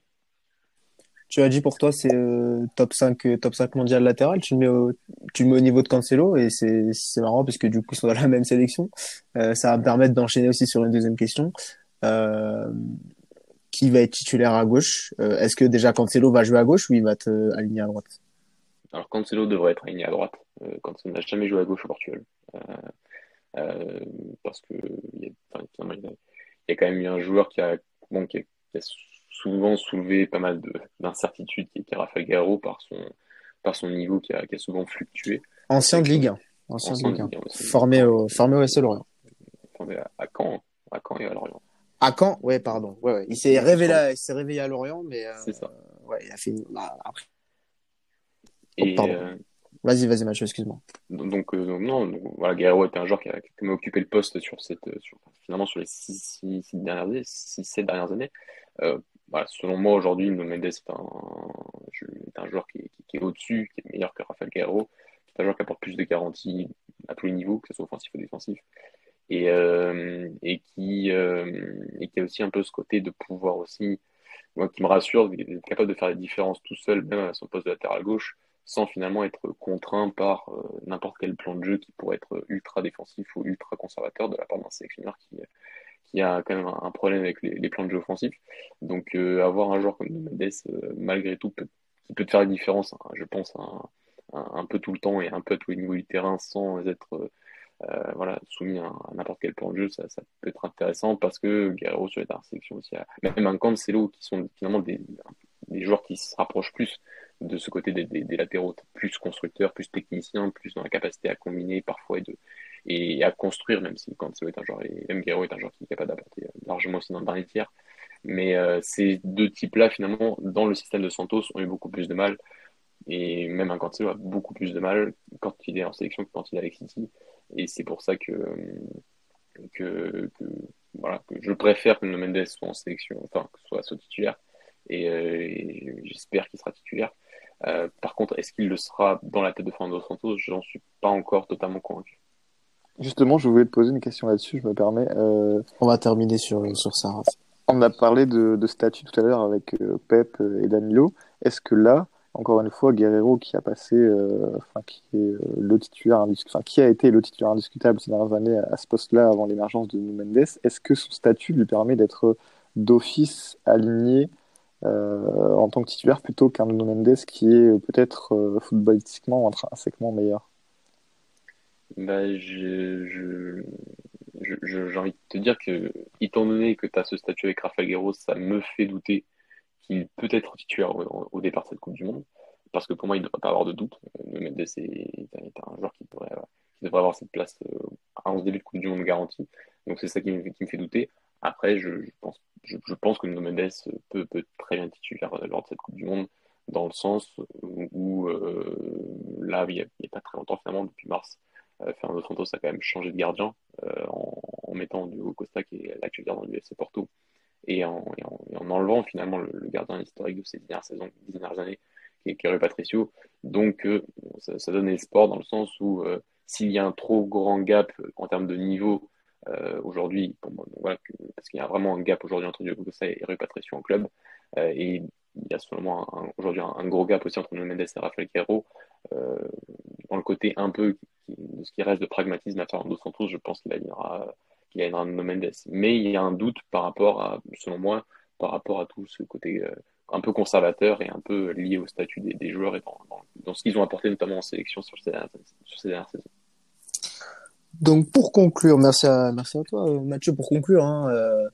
Tu as dit pour toi, c'est euh, top 5, euh, top 5 mondial latéral. Tu le mets au, tu mets au niveau de Cancelo et c'est marrant parce que du coup, ils sont dans la même sélection. ça va me permettre d'enchaîner aussi sur une deuxième question. qui va être titulaire à gauche? Est-ce que déjà Cancelo va jouer à gauche ou il va être aligné à droite? Alors Cancelo devrait être aligné à droite. Euh, Cancelo n'a jamais joué à gauche au Portugal. Euh, euh, parce que il y, a, y, a, quand même eu un joueur qui a, bon, qui a, souvent soulevé pas mal d'incertitudes, qui est Rafael Guerrero par son, par son niveau qui a, qui a souvent fluctué. Ancien de Ligue 1. Ancien, de Ligue 1. Formé au, formé au SC Lorient. Formé à, à, Caen, à Caen et à Lorient. À Caen, ouais, pardon. Ouais, ouais. Il s'est réveillé, il s'est réveillé à Lorient, mais. C'est ça. Ouais, il a fait. Bah, après, et, euh, Vas-y, vas-y, Mathieu, excuse-moi. Donc, euh, non, donc, voilà, Guerrero était un joueur qui a, qui a occupé le poste sur cette, euh, sur, finalement sur les 6 dernières années, 6-7 dernières années. Euh, selon moi, aujourd'hui, Nuno Mendes est un, est un joueur qui, est au-dessus, qui est meilleur que Rafael Guerrero, qui est un joueur qui apporte plus de garanties à tous les niveaux, que ce soit offensif ou défensif, et, euh, et, qui, euh, et qui a aussi un peu ce côté de pouvoir aussi, qui me rassure, d'être capable de faire les différences tout seul, même à son poste de latéral gauche, sans finalement être contraint par euh, n'importe quel plan de jeu qui pourrait être ultra défensif ou ultra conservateur de la part d'un sélectionneur qui, qui a quand même un, problème avec les, plans de jeu offensifs. Donc euh, avoir un joueur comme Mendes, euh, malgré tout, qui peut faire la différence, hein, je pense, un, un, peu tout le temps et un peu à tous les niveaux du terrain sans être voilà, soumis à, n'importe quel plan de jeu, ça, ça, peut être intéressant parce que Guerrero sur les sélection aussi, a, même un Cancelo qui sont finalement des, des joueurs qui se rapprochent plus de ce côté des, latéraux, plus constructeurs, plus techniciens, plus dans la capacité à combiner parfois et, à construire, même si Cancelo est un joueur, et même Guerrero est un joueur qui est capable d'apporter largement aussi dans le dernier tiers. Mais euh, ces deux types-là, finalement, dans le système de Santos, ont eu beaucoup plus de mal. Et même un Cancelo a beaucoup plus de mal quand il est en sélection que quand il est avec City. Et c'est pour ça que, que, je préfère que Mendes soit en sélection, enfin, que soit, soit titulaire. Euh, et j'espère qu'il sera titulaire. Euh, par contre, est-ce qu'il le sera dans la tête de Fernando Santos? J'en suis pas encore totalement convaincu. Justement, je voulais te poser une question là-dessus, je me permets. Euh... On va terminer sur, sur ça. On a parlé de, de statut tout à l'heure avec euh, Pep et Danilo. est-ce que là, encore une fois, Guerrero qui a passé, euh, enfin, qui est euh, le titulaire, qui a été le titulaire indiscutable ces dernières années à, ce poste-là avant l'émergence de Mendes, est-ce que son statut lui permet d'être d'office aligné euh, en tant que titulaire plutôt qu'un Nuno Mendes qui est peut-être footballistiquement intrinsèquement meilleur bah, j'ai envie de te dire que, étant donné que tu as ce statut avec Rafael Guerrero, ça me fait douter qu'il peut être titulaire au, départ de cette Coupe du Monde. Parce que pour moi, il ne devrait pas avoir de doute. Le Mendes est, un joueur qui devrait, avoir cette place à euh, 11 début de Coupe du Monde garantie. Donc c'est ça qui me, fait douter. Après, je, pense, que Nuno Mendes peut, peut très bien titulaire lors de cette Coupe du Monde, dans le sens où, euh, là, il n'y a, pas très longtemps, finalement, depuis mars, euh, Fernando Santos a quand même changé de gardien euh, en, en, mettant Hugo Costa, qui est l'actuel gardien du FC Porto, et en, en, enlevant finalement le, gardien historique de ces dernières saisons, dernières années, qui est, Rui Patricio. Donc euh, ça, ça, donne espoir dans le sens où s'il y a un trop grand gap en termes de niveau aujourd'hui, voilà, parce qu'il y a vraiment un gap aujourd'hui entre Diogo Costa et Rui Patricio en club, et il y a seulement aujourd'hui un, gros gap aussi entre Nuno Mendes et Rafael Guerrero. dans le côté un peu de ce qui reste de pragmatisme à Fernando Santos, je pense qu'il gagnera, qu'il gagnera No Mendes. Mais il y a un doute par rapport à, selon moi, par rapport à tout ce côté euh, un peu conservateur et un peu lié au statut des, joueurs et dans, ce qu'ils ont apporté notamment en sélection sur ces dernières, saisons. Donc pour conclure, merci à, merci à toi Mathieu pour conclure. Hein, euh,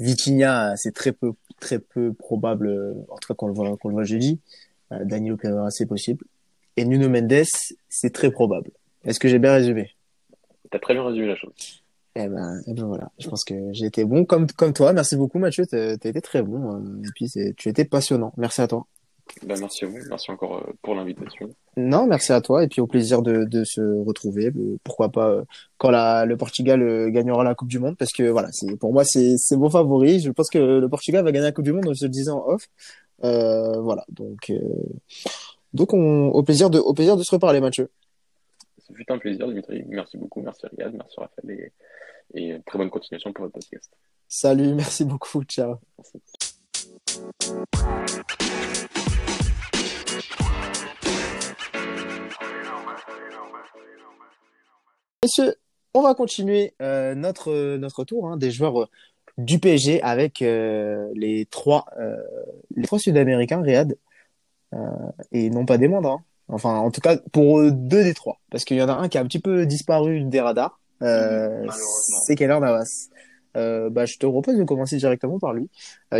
Vitinha, c'est très peu, très peu probable, en tout cas qu'on le voit, qu'on le voit jeudi. Euh, Danilo Pereira, c'est possible. Et Nuno Mendes, c'est très probable. Est-ce que j'ai bien résumé? T'as très bien résumé la chose. Eh ben, eh ben voilà, je pense que j'ai été bon comme, comme toi. Merci beaucoup Mathieu, tu as été très bon. Euh, et puis tu étais passionnant. Merci à toi. Ben, merci à vous, merci encore euh, pour l'invitation. Non, merci à toi et puis au plaisir de, de se retrouver. Euh, pourquoi pas quand la, le Portugal gagnera la Coupe du Monde parce que voilà, c'est pour moi c'est mon favori. Je pense que le Portugal va gagner la Coupe du Monde. Je le disais en off. voilà, donc donc on, au plaisir de au plaisir de se reparler, Mathieu. Ce fut un plaisir, Dimitri. Merci beaucoup. Merci Riyad. Merci Raphaël. Et, et, très bonne continuation pour votre podcast. Salut. Merci beaucoup. Ciao. Merci. Messieurs, on va continuer euh, notre, notre tour hein, des joueurs euh, du PSG avec euh, les trois, les trois Sud-Américains, Riyad, et non pas des moindres. Hein. Enfin, en tout cas, pour deux des trois. Parce qu'il y en a un qui a un petit peu disparu des radars. C'est Keller Navas. Bah, je te propose de commencer directement par lui.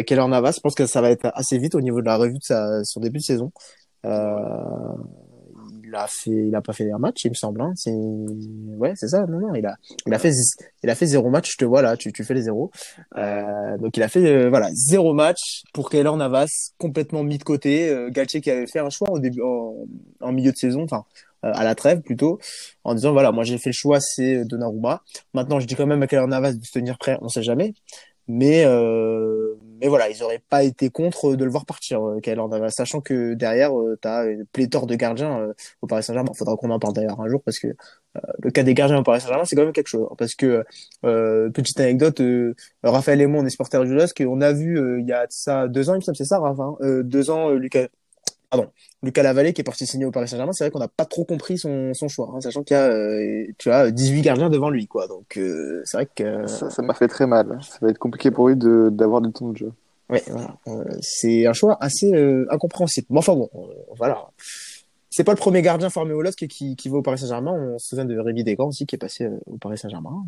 Keller Navas, je pense que ça va être assez vite au niveau de la revue de sa, son début de saison. Euh, il a fait, il a pas fait un match, il me semble. Hein. C'est, ouais, c'est ça. Non, non, il a, il a fait, il a fait zéro match. Je te vois là, tu, tu fais les zéros. Euh, donc il a fait, euh, voilà, zéro match pour Keylor Navas, complètement mis de côté. Euh, qui avait fait un choix au début, en, en milieu de saison, enfin euh, à la trêve plutôt, en disant voilà, moi j'ai fait le choix, c'est Donnarumma. Maintenant, je dis quand même à Keylor Navas de se tenir prêt, on sait jamais. Mais euh, mais voilà, ils auraient pas été contre de le voir partir, euh, sachant que derrière, euh, tu as une pléthore de gardiens euh, au Paris Saint-Germain. Faudra qu'on en parle d'ailleurs un jour parce que euh, le cas des gardiens au Paris Saint-Germain, c'est quand même quelque chose. Parce que petite anecdote, Raphaël et moi, on est supporters du LOSC, on a vu il y a ça deux ans, il me semble, c'est ça, Raphaël, hein, deux ans, Lucas pardon, Lucas Lavallée qui est parti signer au Paris Saint-Germain, c'est vrai qu'on n'a pas trop compris son, son choix, hein, sachant qu'il y a, euh, tu as 18 gardiens devant lui, quoi. Donc euh, c'est vrai que ça m'a fait très mal. Ça va être compliqué pour lui de d'avoir du temps de jeu. Ouais, voilà. Euh, c'est un choix assez incompréhensible. Mais enfin bon, voilà. C'est pas le premier gardien formé au LOSC qui, qui va au Paris Saint-Germain. On se souvient de Rémi Desgrands aussi qui est passé au Paris Saint-Germain.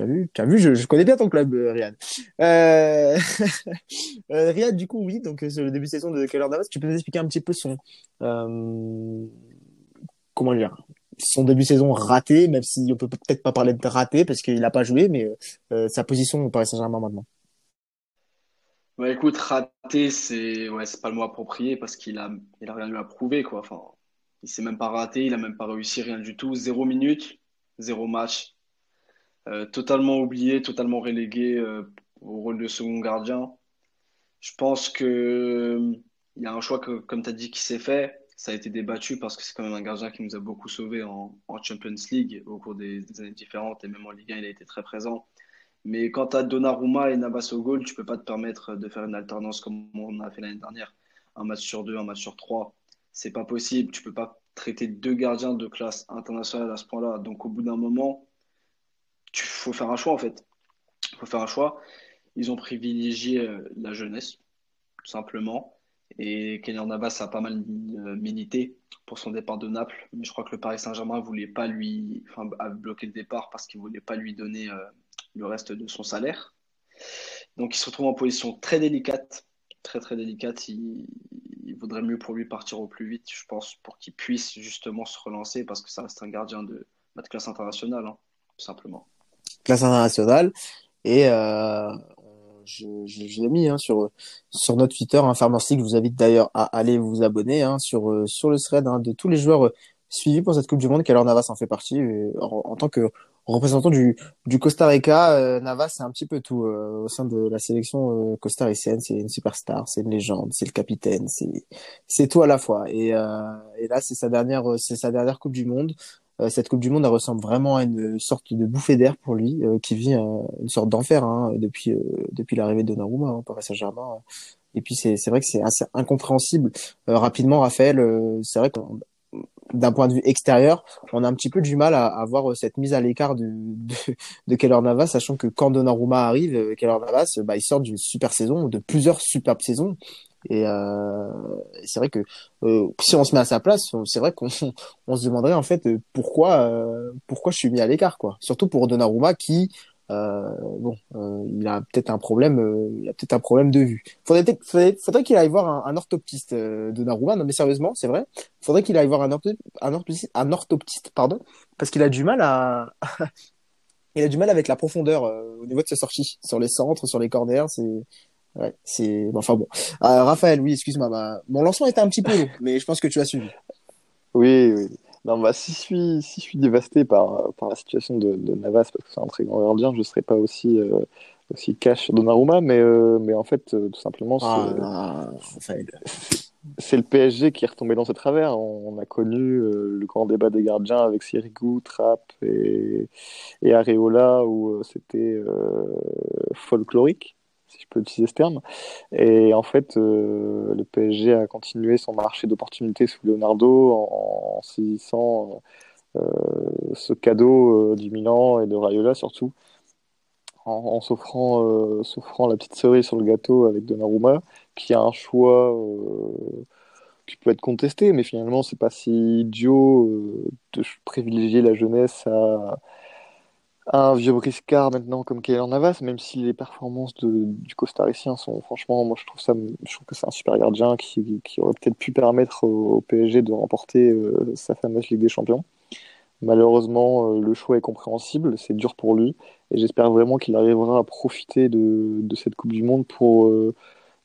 Tu as vu, as vu, je, connais bien ton club, euh, Riyad. Euh... euh, Riyad, du coup, oui, donc c'est le début de saison de Keller Navas. Tu peux nous expliquer un petit peu son, euh... comment dire, son début de saison raté, même si on peut peut-être pas parler de raté parce qu'il n'a pas joué, mais euh, sa position au Paris Saint-Germain maintenant. Bah écoute, raté, c'est ouais, pas le mot approprié parce qu'il a, il a rien eu à prouver quoi. Enfin, il s'est même pas raté, il a même pas réussi rien du tout. Zéro minute, zéro match, euh, totalement oublié, totalement relégué euh, au rôle de second gardien. Je pense que euh, y a un choix que, comme tu as dit, qui s'est fait. Ça a été débattu parce que c'est quand même un gardien qui nous a beaucoup sauvés en, Champions League au cours des, années différentes et même en Ligue 1, il a été très présent. Mais quand tu as Donnarumma et Navas au goal, tu peux pas te permettre de faire une alternance comme on a fait l'année dernière. un match sur deux, un match sur trois. C'est pas possible. Tu peux pas traiter deux gardiens de classe internationale à ce point-là. Donc, au bout d'un moment, il faut faire un choix, en fait. Faut faire un choix. Ils ont privilégié euh, la jeunesse, tout simplement. Et Kenyan Navas a pas mal euh, milité pour son départ de Naples. Mais je crois que le Paris Saint-Germain voulait pas lui, enfin, a bloqué le départ parce qu'il voulait pas lui donner euh, le reste de son salaire. Donc il se retrouve en position très délicate, très très délicate. Il, vaudrait mieux pour lui partir au plus vite, je pense, pour qu'il puisse justement se relancer parce que ça reste un gardien de, de classe internationale, hein, tout simplement. Classe internationale. Et euh, je, je, je l'ai mis hein, sur sur notre Twitter, hein, Farmer Je vous invite d'ailleurs à aller vous abonner hein, sur euh, sur le thread hein, de tous les joueurs euh, suivis pour cette Coupe du Monde. Keller Navas en fait partie en, tant que représentant du du Costa Rica. Euh, Navas c'est un petit peu tout au sein de la sélection costaricienne. C'est une superstar, c'est une légende, c'est le capitaine, c'est c'est tout à la fois. Et, et là c'est sa dernière c'est sa dernière Coupe du Monde. Euh, cette Coupe du Monde elle ressemble vraiment à une sorte de bouffée d'air pour lui, euh, qui vit une sorte d'enfer hein, depuis euh, depuis l'arrivée de Donnarumma hein, Paris Saint-Germain. Et puis c'est vrai que c'est assez incompréhensible. rapidement, Raphaël, c'est vrai qu'on d'un point de vue extérieur, on a un petit peu du mal à, à voir cette mise à l'écart de, de, de Keller Navas, sachant que quand Donnarumma arrive, Keller Navas, bah, il sort d'une super saison, de plusieurs superbes saisons, et euh, c'est vrai que euh, si on se met à sa place, c'est vrai qu'on on se demanderait en fait pourquoi euh, pourquoi je suis mis à l'écart quoi. Surtout pour Donnarumma qui euh, bon, euh, il a peut-être un problème, il a peut-être un problème de vue. Faudrait faudrait, faudrait qu'il aille voir un, un orthoptiste Donnarumma. Non mais sérieusement, c'est vrai. Faudrait qu'il aille voir un, orthoptiste, un orthoptiste, un orthoptiste pardon, parce qu'il a du mal à il a du mal avec la profondeur au niveau de ses sorties sur les centres, sur les corners. C'est Ouais, c'est enfin bon. Euh, Raphaël, oui, excuse-moi. Mon lancement était un petit peu long, mais je pense que tu as suivi. Oui, oui. Non, bah, si je suis, si je suis dévasté par, par la situation de, de Navas, parce que c'est un très grand gardien, je ne serais pas aussi, euh, aussi cash sur Donnarumma, mais, euh, mais en fait, euh, tout simplement, ah, c'est le PSG qui est retombé dans ce travers. On, a connu le grand débat des gardiens avec Sirigu, Trapp et, et Areola, où c'était folklorique si je peux utiliser ce terme. Et en fait, euh, le PSG a continué son marché d'opportunités sous Leonardo en, saisissant euh, ce cadeau euh, du Milan et de Raiola surtout, en, en s'offrant euh, la petite cerise sur le gâteau avec Donnarumma, qui a un choix euh, qui peut être contesté, mais finalement c'est pas si idiot de privilégier la jeunesse à un vieux briscard maintenant comme Keylor Navas, même si les performances de, du costaricien sont franchement, moi je trouve ça, je trouve que c'est un super gardien qui, qui aurait peut-être pu permettre au, PSG de remporter euh, sa fameuse Ligue des Champions. Malheureusement, euh, le choix est compréhensible, c'est dur pour lui, et j'espère vraiment qu'il arrivera à profiter de, de, cette Coupe du Monde pour euh,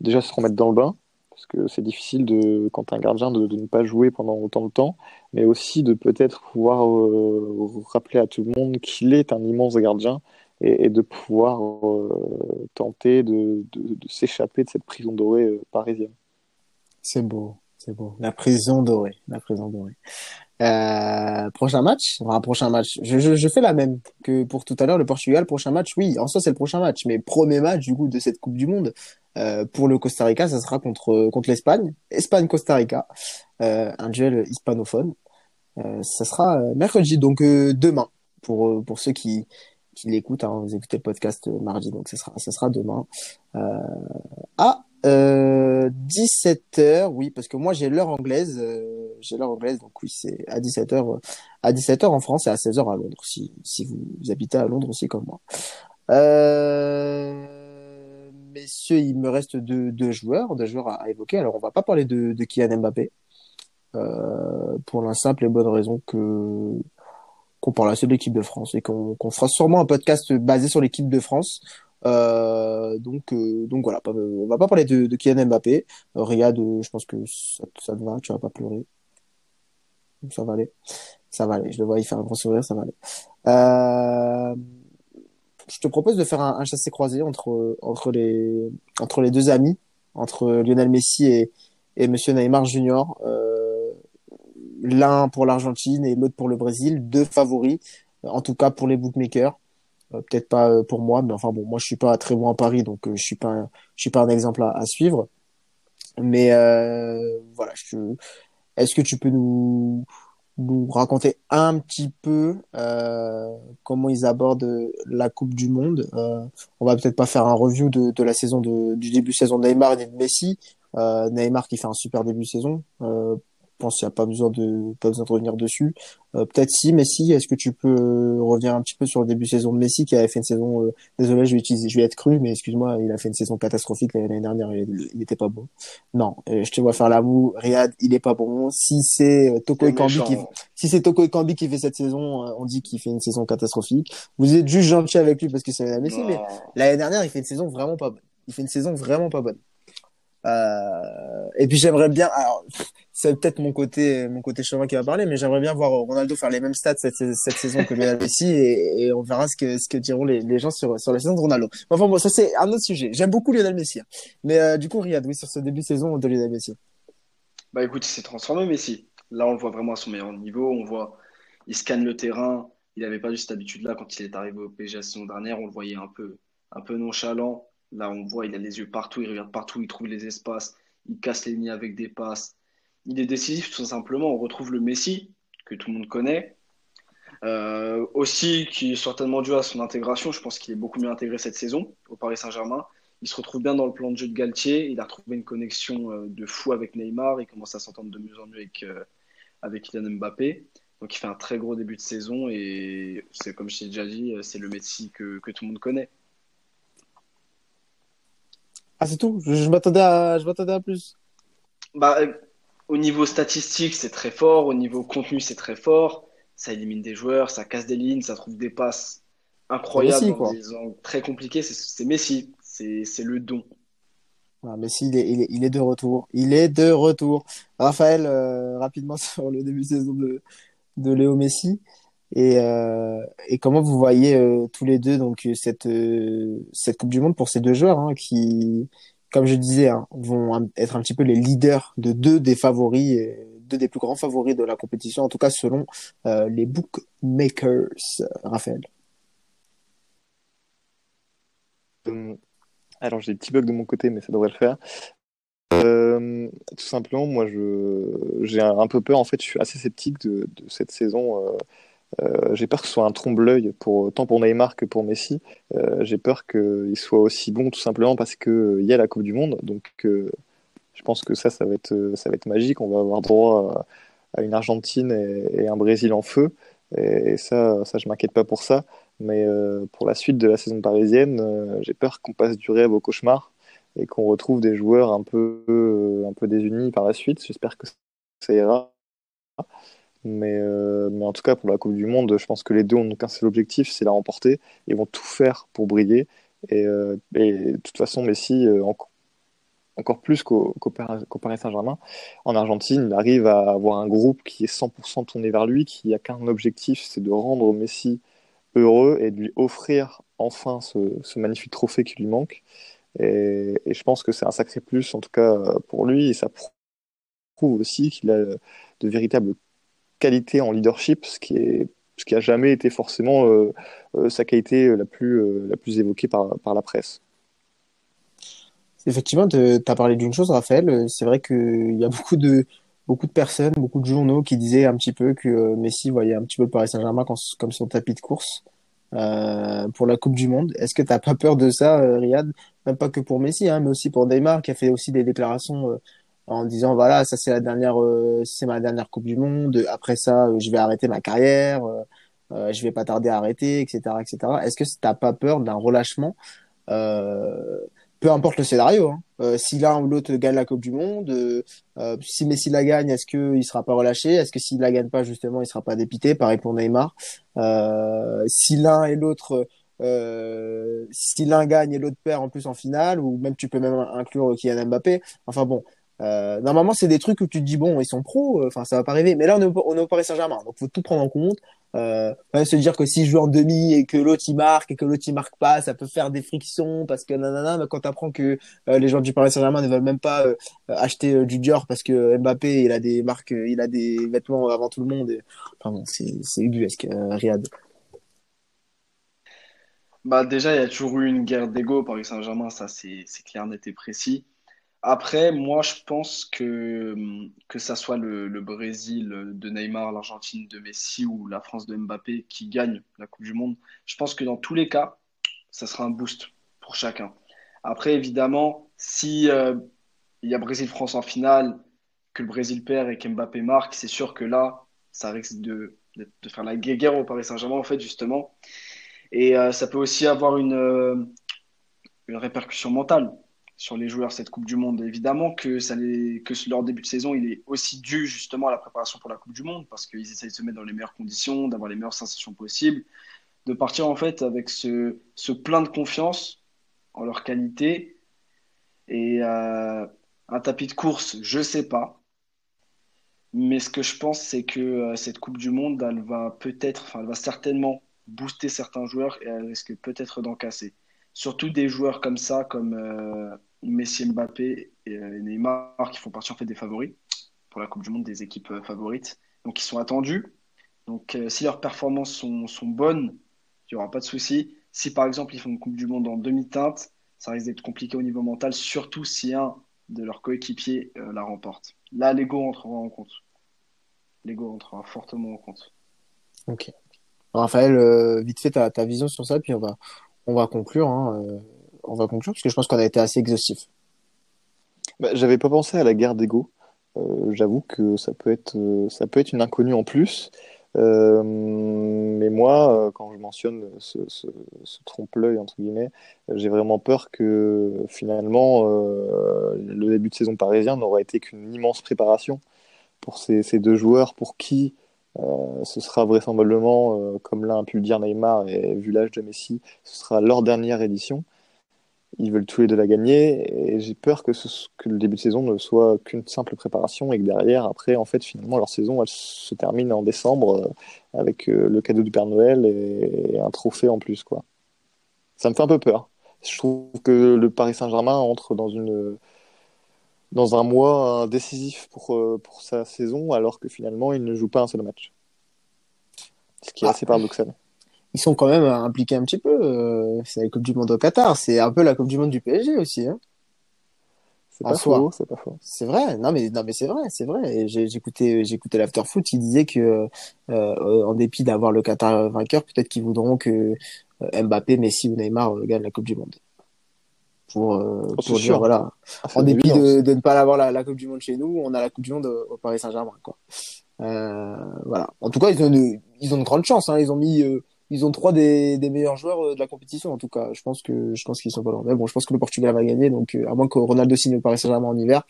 déjà se remettre dans le bain, parce que c'est difficile de, quand un gardien de, de, ne pas jouer pendant autant de temps, mais aussi de peut-être pouvoir euh, rappeler à tout le monde qu'il est un immense gardien et, de pouvoir euh, tenter de, de s'échapper de cette prison dorée euh, parisienne. C'est beau, c'est beau. La prison dorée, la prison dorée. Prochain match, enfin, prochain match. Je, je, je, fais la même que pour tout à l'heure, le Portugal. Prochain match, oui, en soi c'est le prochain match, mais premier match du coup de cette Coupe du Monde euh, pour le Costa Rica, ça sera contre contre l'Espagne, Espagne-Costa Rica, euh, un duel hispanophone. Euh, ça sera euh, mercredi, donc demain pour pour ceux qui qui l'écoutent. Hein, vous écoutez le podcast mardi, donc ça sera ça sera demain. à euh, 17h, oui, parce que moi j'ai l'heure anglaise, euh, j'ai l'heure anglaise, donc oui, c'est à 17h, à 17h en France et à 16h à Londres, si, si vous, habitez à Londres aussi comme moi. Euh, messieurs, il me reste deux, deux joueurs, deux joueurs à, évoquer. Alors on va pas parler de, de Kylian Mbappé, euh, pour la simple et bonne raison que qu'on parle assez de l'équipe de France et qu'on qu'on fera sûrement un podcast basé sur l'équipe de France euh, donc, euh, donc voilà, on va pas parler de, de Kylian Mbappé. Euh, Riyad, je pense que ça, ça te va, tu vas pas pleurer. Ça va aller. Ça va aller. Je le vois y faire un grand sourire, ça va aller. Euh, je te propose de faire un, un chassé croisé entre entre les entre les deux amis, entre Lionel Messi et et Monsieur Neymar Junior. Euh, L'un pour l'Argentine et l'autre pour le Brésil, deux favoris, en tout cas pour les bookmakers. Euh, peut-être pas euh, pour moi, mais enfin bon, moi je suis pas très bon à Paris, donc euh, je suis pas, je suis pas un exemple à, à suivre. Mais voilà, est-ce que tu peux nous, nous raconter un petit peu comment ils abordent la Coupe du Monde On va peut-être pas faire un review de, de la saison de, du début de saison de Neymar et de Messi. Neymar qui fait un super début de saison pense qu'il n'y a pas besoin de pas besoin de revenir dessus. Euh, peut-être si Messi, est-ce que tu peux revenir un petit peu sur le début de saison de Messi qui avait fait une saison euh, désolé, je vais utiliser je vais être cru mais excuse-moi, il a fait une saison catastrophique l'année dernière, il n'était pas bon. Non, euh, je te vois faire l'amour, Riyad, il est pas bon. Si c'est Toko Ekambi qui si c'est Toko Ekambi qui fait cette saison, on dit qu'il fait une saison catastrophique. Vous êtes juste gentil avec lui parce que c'est Messi mais l'année dernière, il fait une saison vraiment pas bonne. Il fait une saison vraiment pas bonne. Euh, et puis j'aimerais bien, alors c'est peut-être mon côté mon côté qui va parler, mais j'aimerais bien voir Ronaldo faire les mêmes stats cette, saison que Lionel Messi et, on verra ce que diront les, gens sur la saison de Ronaldo. Enfin bon, ça c'est un autre sujet. J'aime beaucoup Lionel Messi, hein. mais euh, du coup Riyad, oui sur ce début de saison de Lionel Messi. Bah écoute, il s'est transformé Messi. Là on le voit vraiment à son meilleur niveau. On voit, il scanne le terrain. Il n'avait pas eu cette habitude-là quand il est arrivé au PSG la saison dernière. On le voyait un peu un peu nonchalant Là, on voit, il a les yeux partout, il regarde partout, il trouve les espaces, il casse les lignes avec des passes. Il est décisif, tout simplement. On retrouve le Messi, que tout le monde connaît. Euh, aussi, qui est certainement dû à son intégration. Je pense qu'il est beaucoup mieux intégré cette saison au Paris Saint-Germain. Il se retrouve bien dans le plan de jeu de Galtier. Il a trouvé une connexion euh, de fou avec Neymar. Il commence à s'entendre de mieux en mieux avec, euh, avec Kylian Mbappé. Donc, il fait un très gros début de saison. Et c'est comme je t'ai déjà dit, c'est le Messi que, que tout le monde connaît. Ah, c'est tout Je, m'attendais à, je m'attendais à plus. Bah, euh, au niveau statistique, c'est très fort. Au niveau contenu, c'est très fort. Ça élimine des joueurs, ça casse des lignes, ça trouve des passes incroyables Messi, dans très compliqués. C'est, Messi. C'est, le don. Ah, Messi, il est, il, est, il est, de retour. Il est de retour. Raphaël, euh, rapidement sur le début de saison de, de Léo Messi. Et, euh, et comment vous voyez euh, tous les deux donc cette euh, cette Coupe du Monde pour ces deux joueurs hein, qui, comme je disais, hein, vont être un petit peu les leaders de deux des favoris, deux des plus grands favoris de la compétition, en tout cas selon les bookmakers. Raphaël. Alors j'ai des petits bugs de mon côté, mais ça devrait le faire. Tout simplement, moi, j'ai un peu peur. En fait, je suis assez sceptique de, cette saison. J'ai peur que ce soit un trompe-l'œil pour tant pour Neymar que pour Messi. Euh, j'ai peur qu'il soit aussi bon tout simplement parce qu'il euh, y a la Coupe du Monde. Donc je pense que ça, ça va être, magique. On va avoir droit à, une Argentine et, un Brésil en feu. Et, ça, ça, je m'inquiète pas pour ça. Mais pour la suite de la saison parisienne, j'ai peur qu'on passe du rêve au cauchemar et qu'on retrouve des joueurs un peu désunis par la suite. J'espère que ça ira. Mais, euh, mais en tout cas, pour la Coupe du Monde, je pense que les deux ont qu'un seul objectif, c'est la remporter. Ils vont tout faire pour briller. Et, euh, de toute façon, Messi, euh, encore plus qu'au Paris Saint-Germain, en Argentine, il arrive à avoir un groupe qui est 100% tourné vers lui, qui a qu'un objectif, c'est de rendre Messi heureux et de lui offrir enfin ce, ce magnifique trophée qui lui manque. Et, et je pense que c'est un sacré plus, en tout cas pour lui, et ça prouve aussi qu'il a de véritables qualité en leadership, ce qui est ce qui a jamais été forcément euh, euh, sa qualité la plus, euh, la plus évoquée par, par la presse. Effectivement, tu as parlé d'une chose, Raphaël. C'est vrai qu'il y a beaucoup de, beaucoup de personnes, beaucoup de journaux qui disaient un petit peu que Messi voyait un petit peu le Paris Saint-Germain comme son tapis de course pour la Coupe du Monde. Est-ce que tu n'as pas peur de ça, Riyad? Même pas que pour Messi, hein, mais aussi pour Neymar, qui a fait aussi des déclarations en disant voilà ça c'est la dernière euh, c'est ma dernière coupe du monde. Après ça euh, je vais arrêter ma carrière euh, euh, je vais pas tarder à arrêter etc etc est-ce que t'as pas peur d'un relâchement peu importe le scénario hein. si l'un ou l'autre gagne la coupe du monde si Messi la gagne est-ce que il sera pas relâché? Est-ce que s'il la gagne pas justement il sera pas dépité? Pareil pour Neymar. Si l'un et l'autre euh, si l'un gagne et l'autre perd en plus en finale, ou même tu peux même inclure Kylian Mbappé. Enfin bon, euh, normalement, c'est des trucs où tu te dis bon, ils sont pros, euh, enfin ça va pas arriver. Mais là, on est, au, Paris Saint-Germain, donc faut tout prendre en compte. Euh, se dire que si je joue en demi et que l'autre il marque et que l'autre il marque pas, ça peut faire des frictions parce que nanana. Mais quand t'apprends que euh, les gens du Paris Saint-Germain ne veulent même pas euh, acheter du Dior parce que Mbappé il a des marques, il a des vêtements avant tout le monde. Et... Enfin bon, c'est c'est ubuesque, Riyad. Bah déjà, il y a toujours eu une guerre d'ego Paris Saint-Germain, ça c'est clair, net et précis. Après, moi, je pense que que ça soit le, Brésil de Neymar, l'Argentine de Messi ou la France de Mbappé qui gagne la Coupe du Monde, je pense que dans tous les cas, ça sera un boost pour chacun. Après, évidemment, si euh, il y a Brésil-France en finale, que le Brésil perd et qu'Mbappé marque, c'est sûr que là, ça risque de, de, faire la guerre au Paris Saint-Germain, en fait, justement. Et euh, ça peut aussi avoir une, euh, une répercussion mentale sur les joueurs cette Coupe du Monde. Évidemment que, leur début de saison, il est aussi dû justement à la préparation pour la Coupe du Monde, parce qu'ils essayent de se mettre dans les meilleures conditions, d'avoir les meilleures sensations possibles, de partir en fait avec ce, plein de confiance en leur qualité. Et euh, un tapis de course, je sais pas. Mais ce que je pense, c'est que euh, cette Coupe du Monde, elle va peut-être, enfin, elle va certainement booster certains joueurs et elle risque peut-être d'en casser. Surtout des joueurs comme ça, comme euh, Messi, Mbappé et Neymar, qui font partie en fait des favoris pour la Coupe du Monde, des équipes favorites. Donc, ils sont attendus. Donc, si leurs performances sont, bonnes, il n'y aura pas de souci. Si par exemple ils font une Coupe du Monde en demi-teinte, ça risque d'être compliqué au niveau mental, surtout si un de leurs coéquipiers euh, la remporte. Là, l'ego entrera en compte. L'ego entrera fortement en compte. Ok. Raphaël, euh, vite fait ta, ta, vision sur ça, puis on va, on va conclure. Hein, euh, on va conclure parce que je pense qu'on a été assez exhaustif. Bah, J'avais pas pensé à la guerre d'ego. J'avoue que ça peut être, ça peut être une inconnue en plus. Euh, mais moi, euh, quand je mentionne ce, trompe-l'œil, entre guillemets, j'ai vraiment peur que finalement, euh, le début de saison parisien n'aura été qu'une immense préparation pour ces, deux joueurs pour qui euh, ce sera vraisemblablement, euh, comme l'a pu le dire Neymar et vu l'âge de Messi, ce sera leur dernière édition ils veulent tous les deux la gagner et j'ai peur que, le début de saison ne soit qu'une simple préparation et que derrière, après, en fait, finalement, leur saison, se termine en décembre euh, avec le cadeau du Père Noël et, et, un trophée en plus, quoi. Ça me fait un peu peur. Je trouve que le Paris Saint-Germain entre dans une dans un mois décisif pour, euh, pour sa saison alors que finalement, il ne joue pas un seul match. Ce qui est ah. assez paradoxal ils sont quand même impliqués un petit peu. Euh, c'est la Coupe du Monde au Qatar. C'est un peu la Coupe du Monde du PSG aussi. Hein. C'est pas, faux, c'est pas faux. C'est vrai, non mais non mais c'est vrai, c'est vrai. J'écoutais j'écoutais l'after foot, il disait que euh, en dépit d'avoir le Qatar vainqueur, peut-être qu'ils voudront que euh, Mbappé, Messi ou Neymar euh, gagnent la Coupe du Monde. Pour, euh, oh, pour dire voilà, ah, en dépit de, de, ne pas avoir la, la, Coupe du Monde chez nous, on a la Coupe du Monde au, Paris Saint-Germain quoi. voilà. En tout cas, ils ont de, ils ont de grandes chances. Hein. Ils ont mis ils ont trois des, des meilleurs joueurs euh, de la compétition en tout cas. Je pense que je pense qu'ils sont pas loin. Mais bon, je pense que le Portugal va gagner. Donc euh, à moins que Ronaldo signe au Paris Saint-Germain en hiver,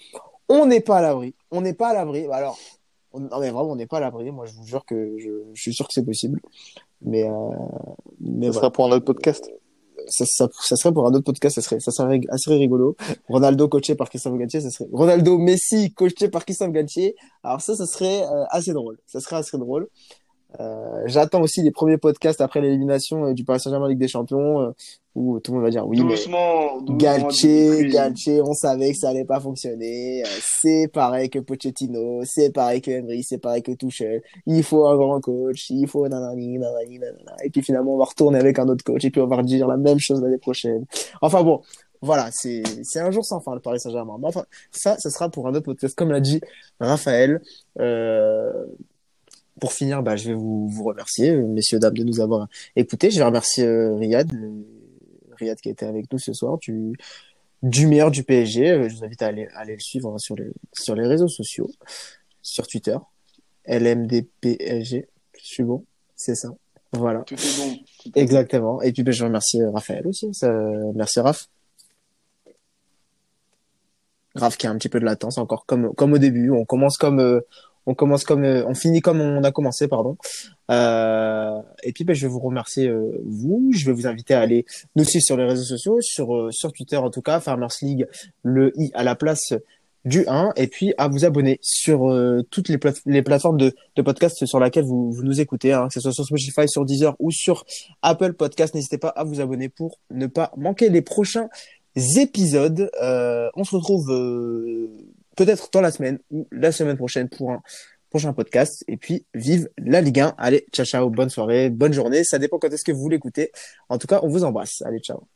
on n'est pas à l'abri. On n'est pas à l'abri. Bah, alors, on, non mais vraiment, on n'est pas à l'abri. Moi, je vous jure que je, je suis sûr que c'est possible. Mais euh, mais ça voilà. sera pour un autre podcast. Ça, ça, ça, serait pour un autre podcast, ça serait, ça serait assez rigolo. Ronaldo coaché par Christophe Galtier, ça serait Ronaldo Messi coaché par Christophe Galtier. Alors ça, ça serait euh, assez drôle. Ça serait assez drôle. Euh, J'attends aussi les premiers podcasts après l'élimination euh, du Paris Saint-Germain Ligue des Champions euh, où tout le monde va dire oui doucement, mais Galtier, Galtier, on savait que ça allait pas fonctionner. C'est pareil que Pochettino, c'est pareil que Henry, c'est pareil que Tuchel. Il faut un grand coach, il faut nanani, nanani, nanana. Et puis finalement on va retourner avec un autre coach et puis on va redire la même chose l'année prochaine. Enfin bon, voilà, c'est c'est un jour sans fin le Paris Saint-Germain. Mais enfin, ça, ça sera pour un autre podcast, comme l'a dit Raphaël. Euh, pour finir, bah, je vais vous, vous remercier, euh, messieurs, dames, de nous avoir écoutés. Je vais remercier euh, Riyad, euh, Riyad qui a été avec nous ce soir, du, du meilleur du PSG. Je vous invite à aller, à aller le suivre hein, sur, les, sur les réseaux sociaux, sur Twitter, LMDPSG. Je suis bon, c'est ça. Voilà. Tout est bon. Exactement. Et puis, bah, je remercie Raphaël aussi. Ça... Merci, Raph. Raph qui a un petit peu de latence encore, comme, comme au début. On commence comme, on commence comme euh, on finit comme on a commencé pardon euh, et puis ben, je vais vous remercier euh, vous je vais vous inviter à aller nous suivre sur les réseaux sociaux sur euh, sur Twitter en tout cas Farmers League le i à la place du 1 et puis à vous abonner sur euh, toutes les, les plateformes de, de podcast sur laquelle vous, vous nous écoutez, hein, que ce soit sur Spotify, sur Deezer ou sur Apple Podcast. N'hésitez pas à vous abonner pour ne pas manquer les prochains épisodes. Euh, on se retrouve peut-être dans la semaine ou la semaine prochaine pour un prochain podcast. Et puis, vive la Ligue 1. Allez, ciao, ciao, bonne soirée, bonne journée. Ça dépend quand est-ce que vous l'écoutez. En tout cas, on vous embrasse. Allez, ciao.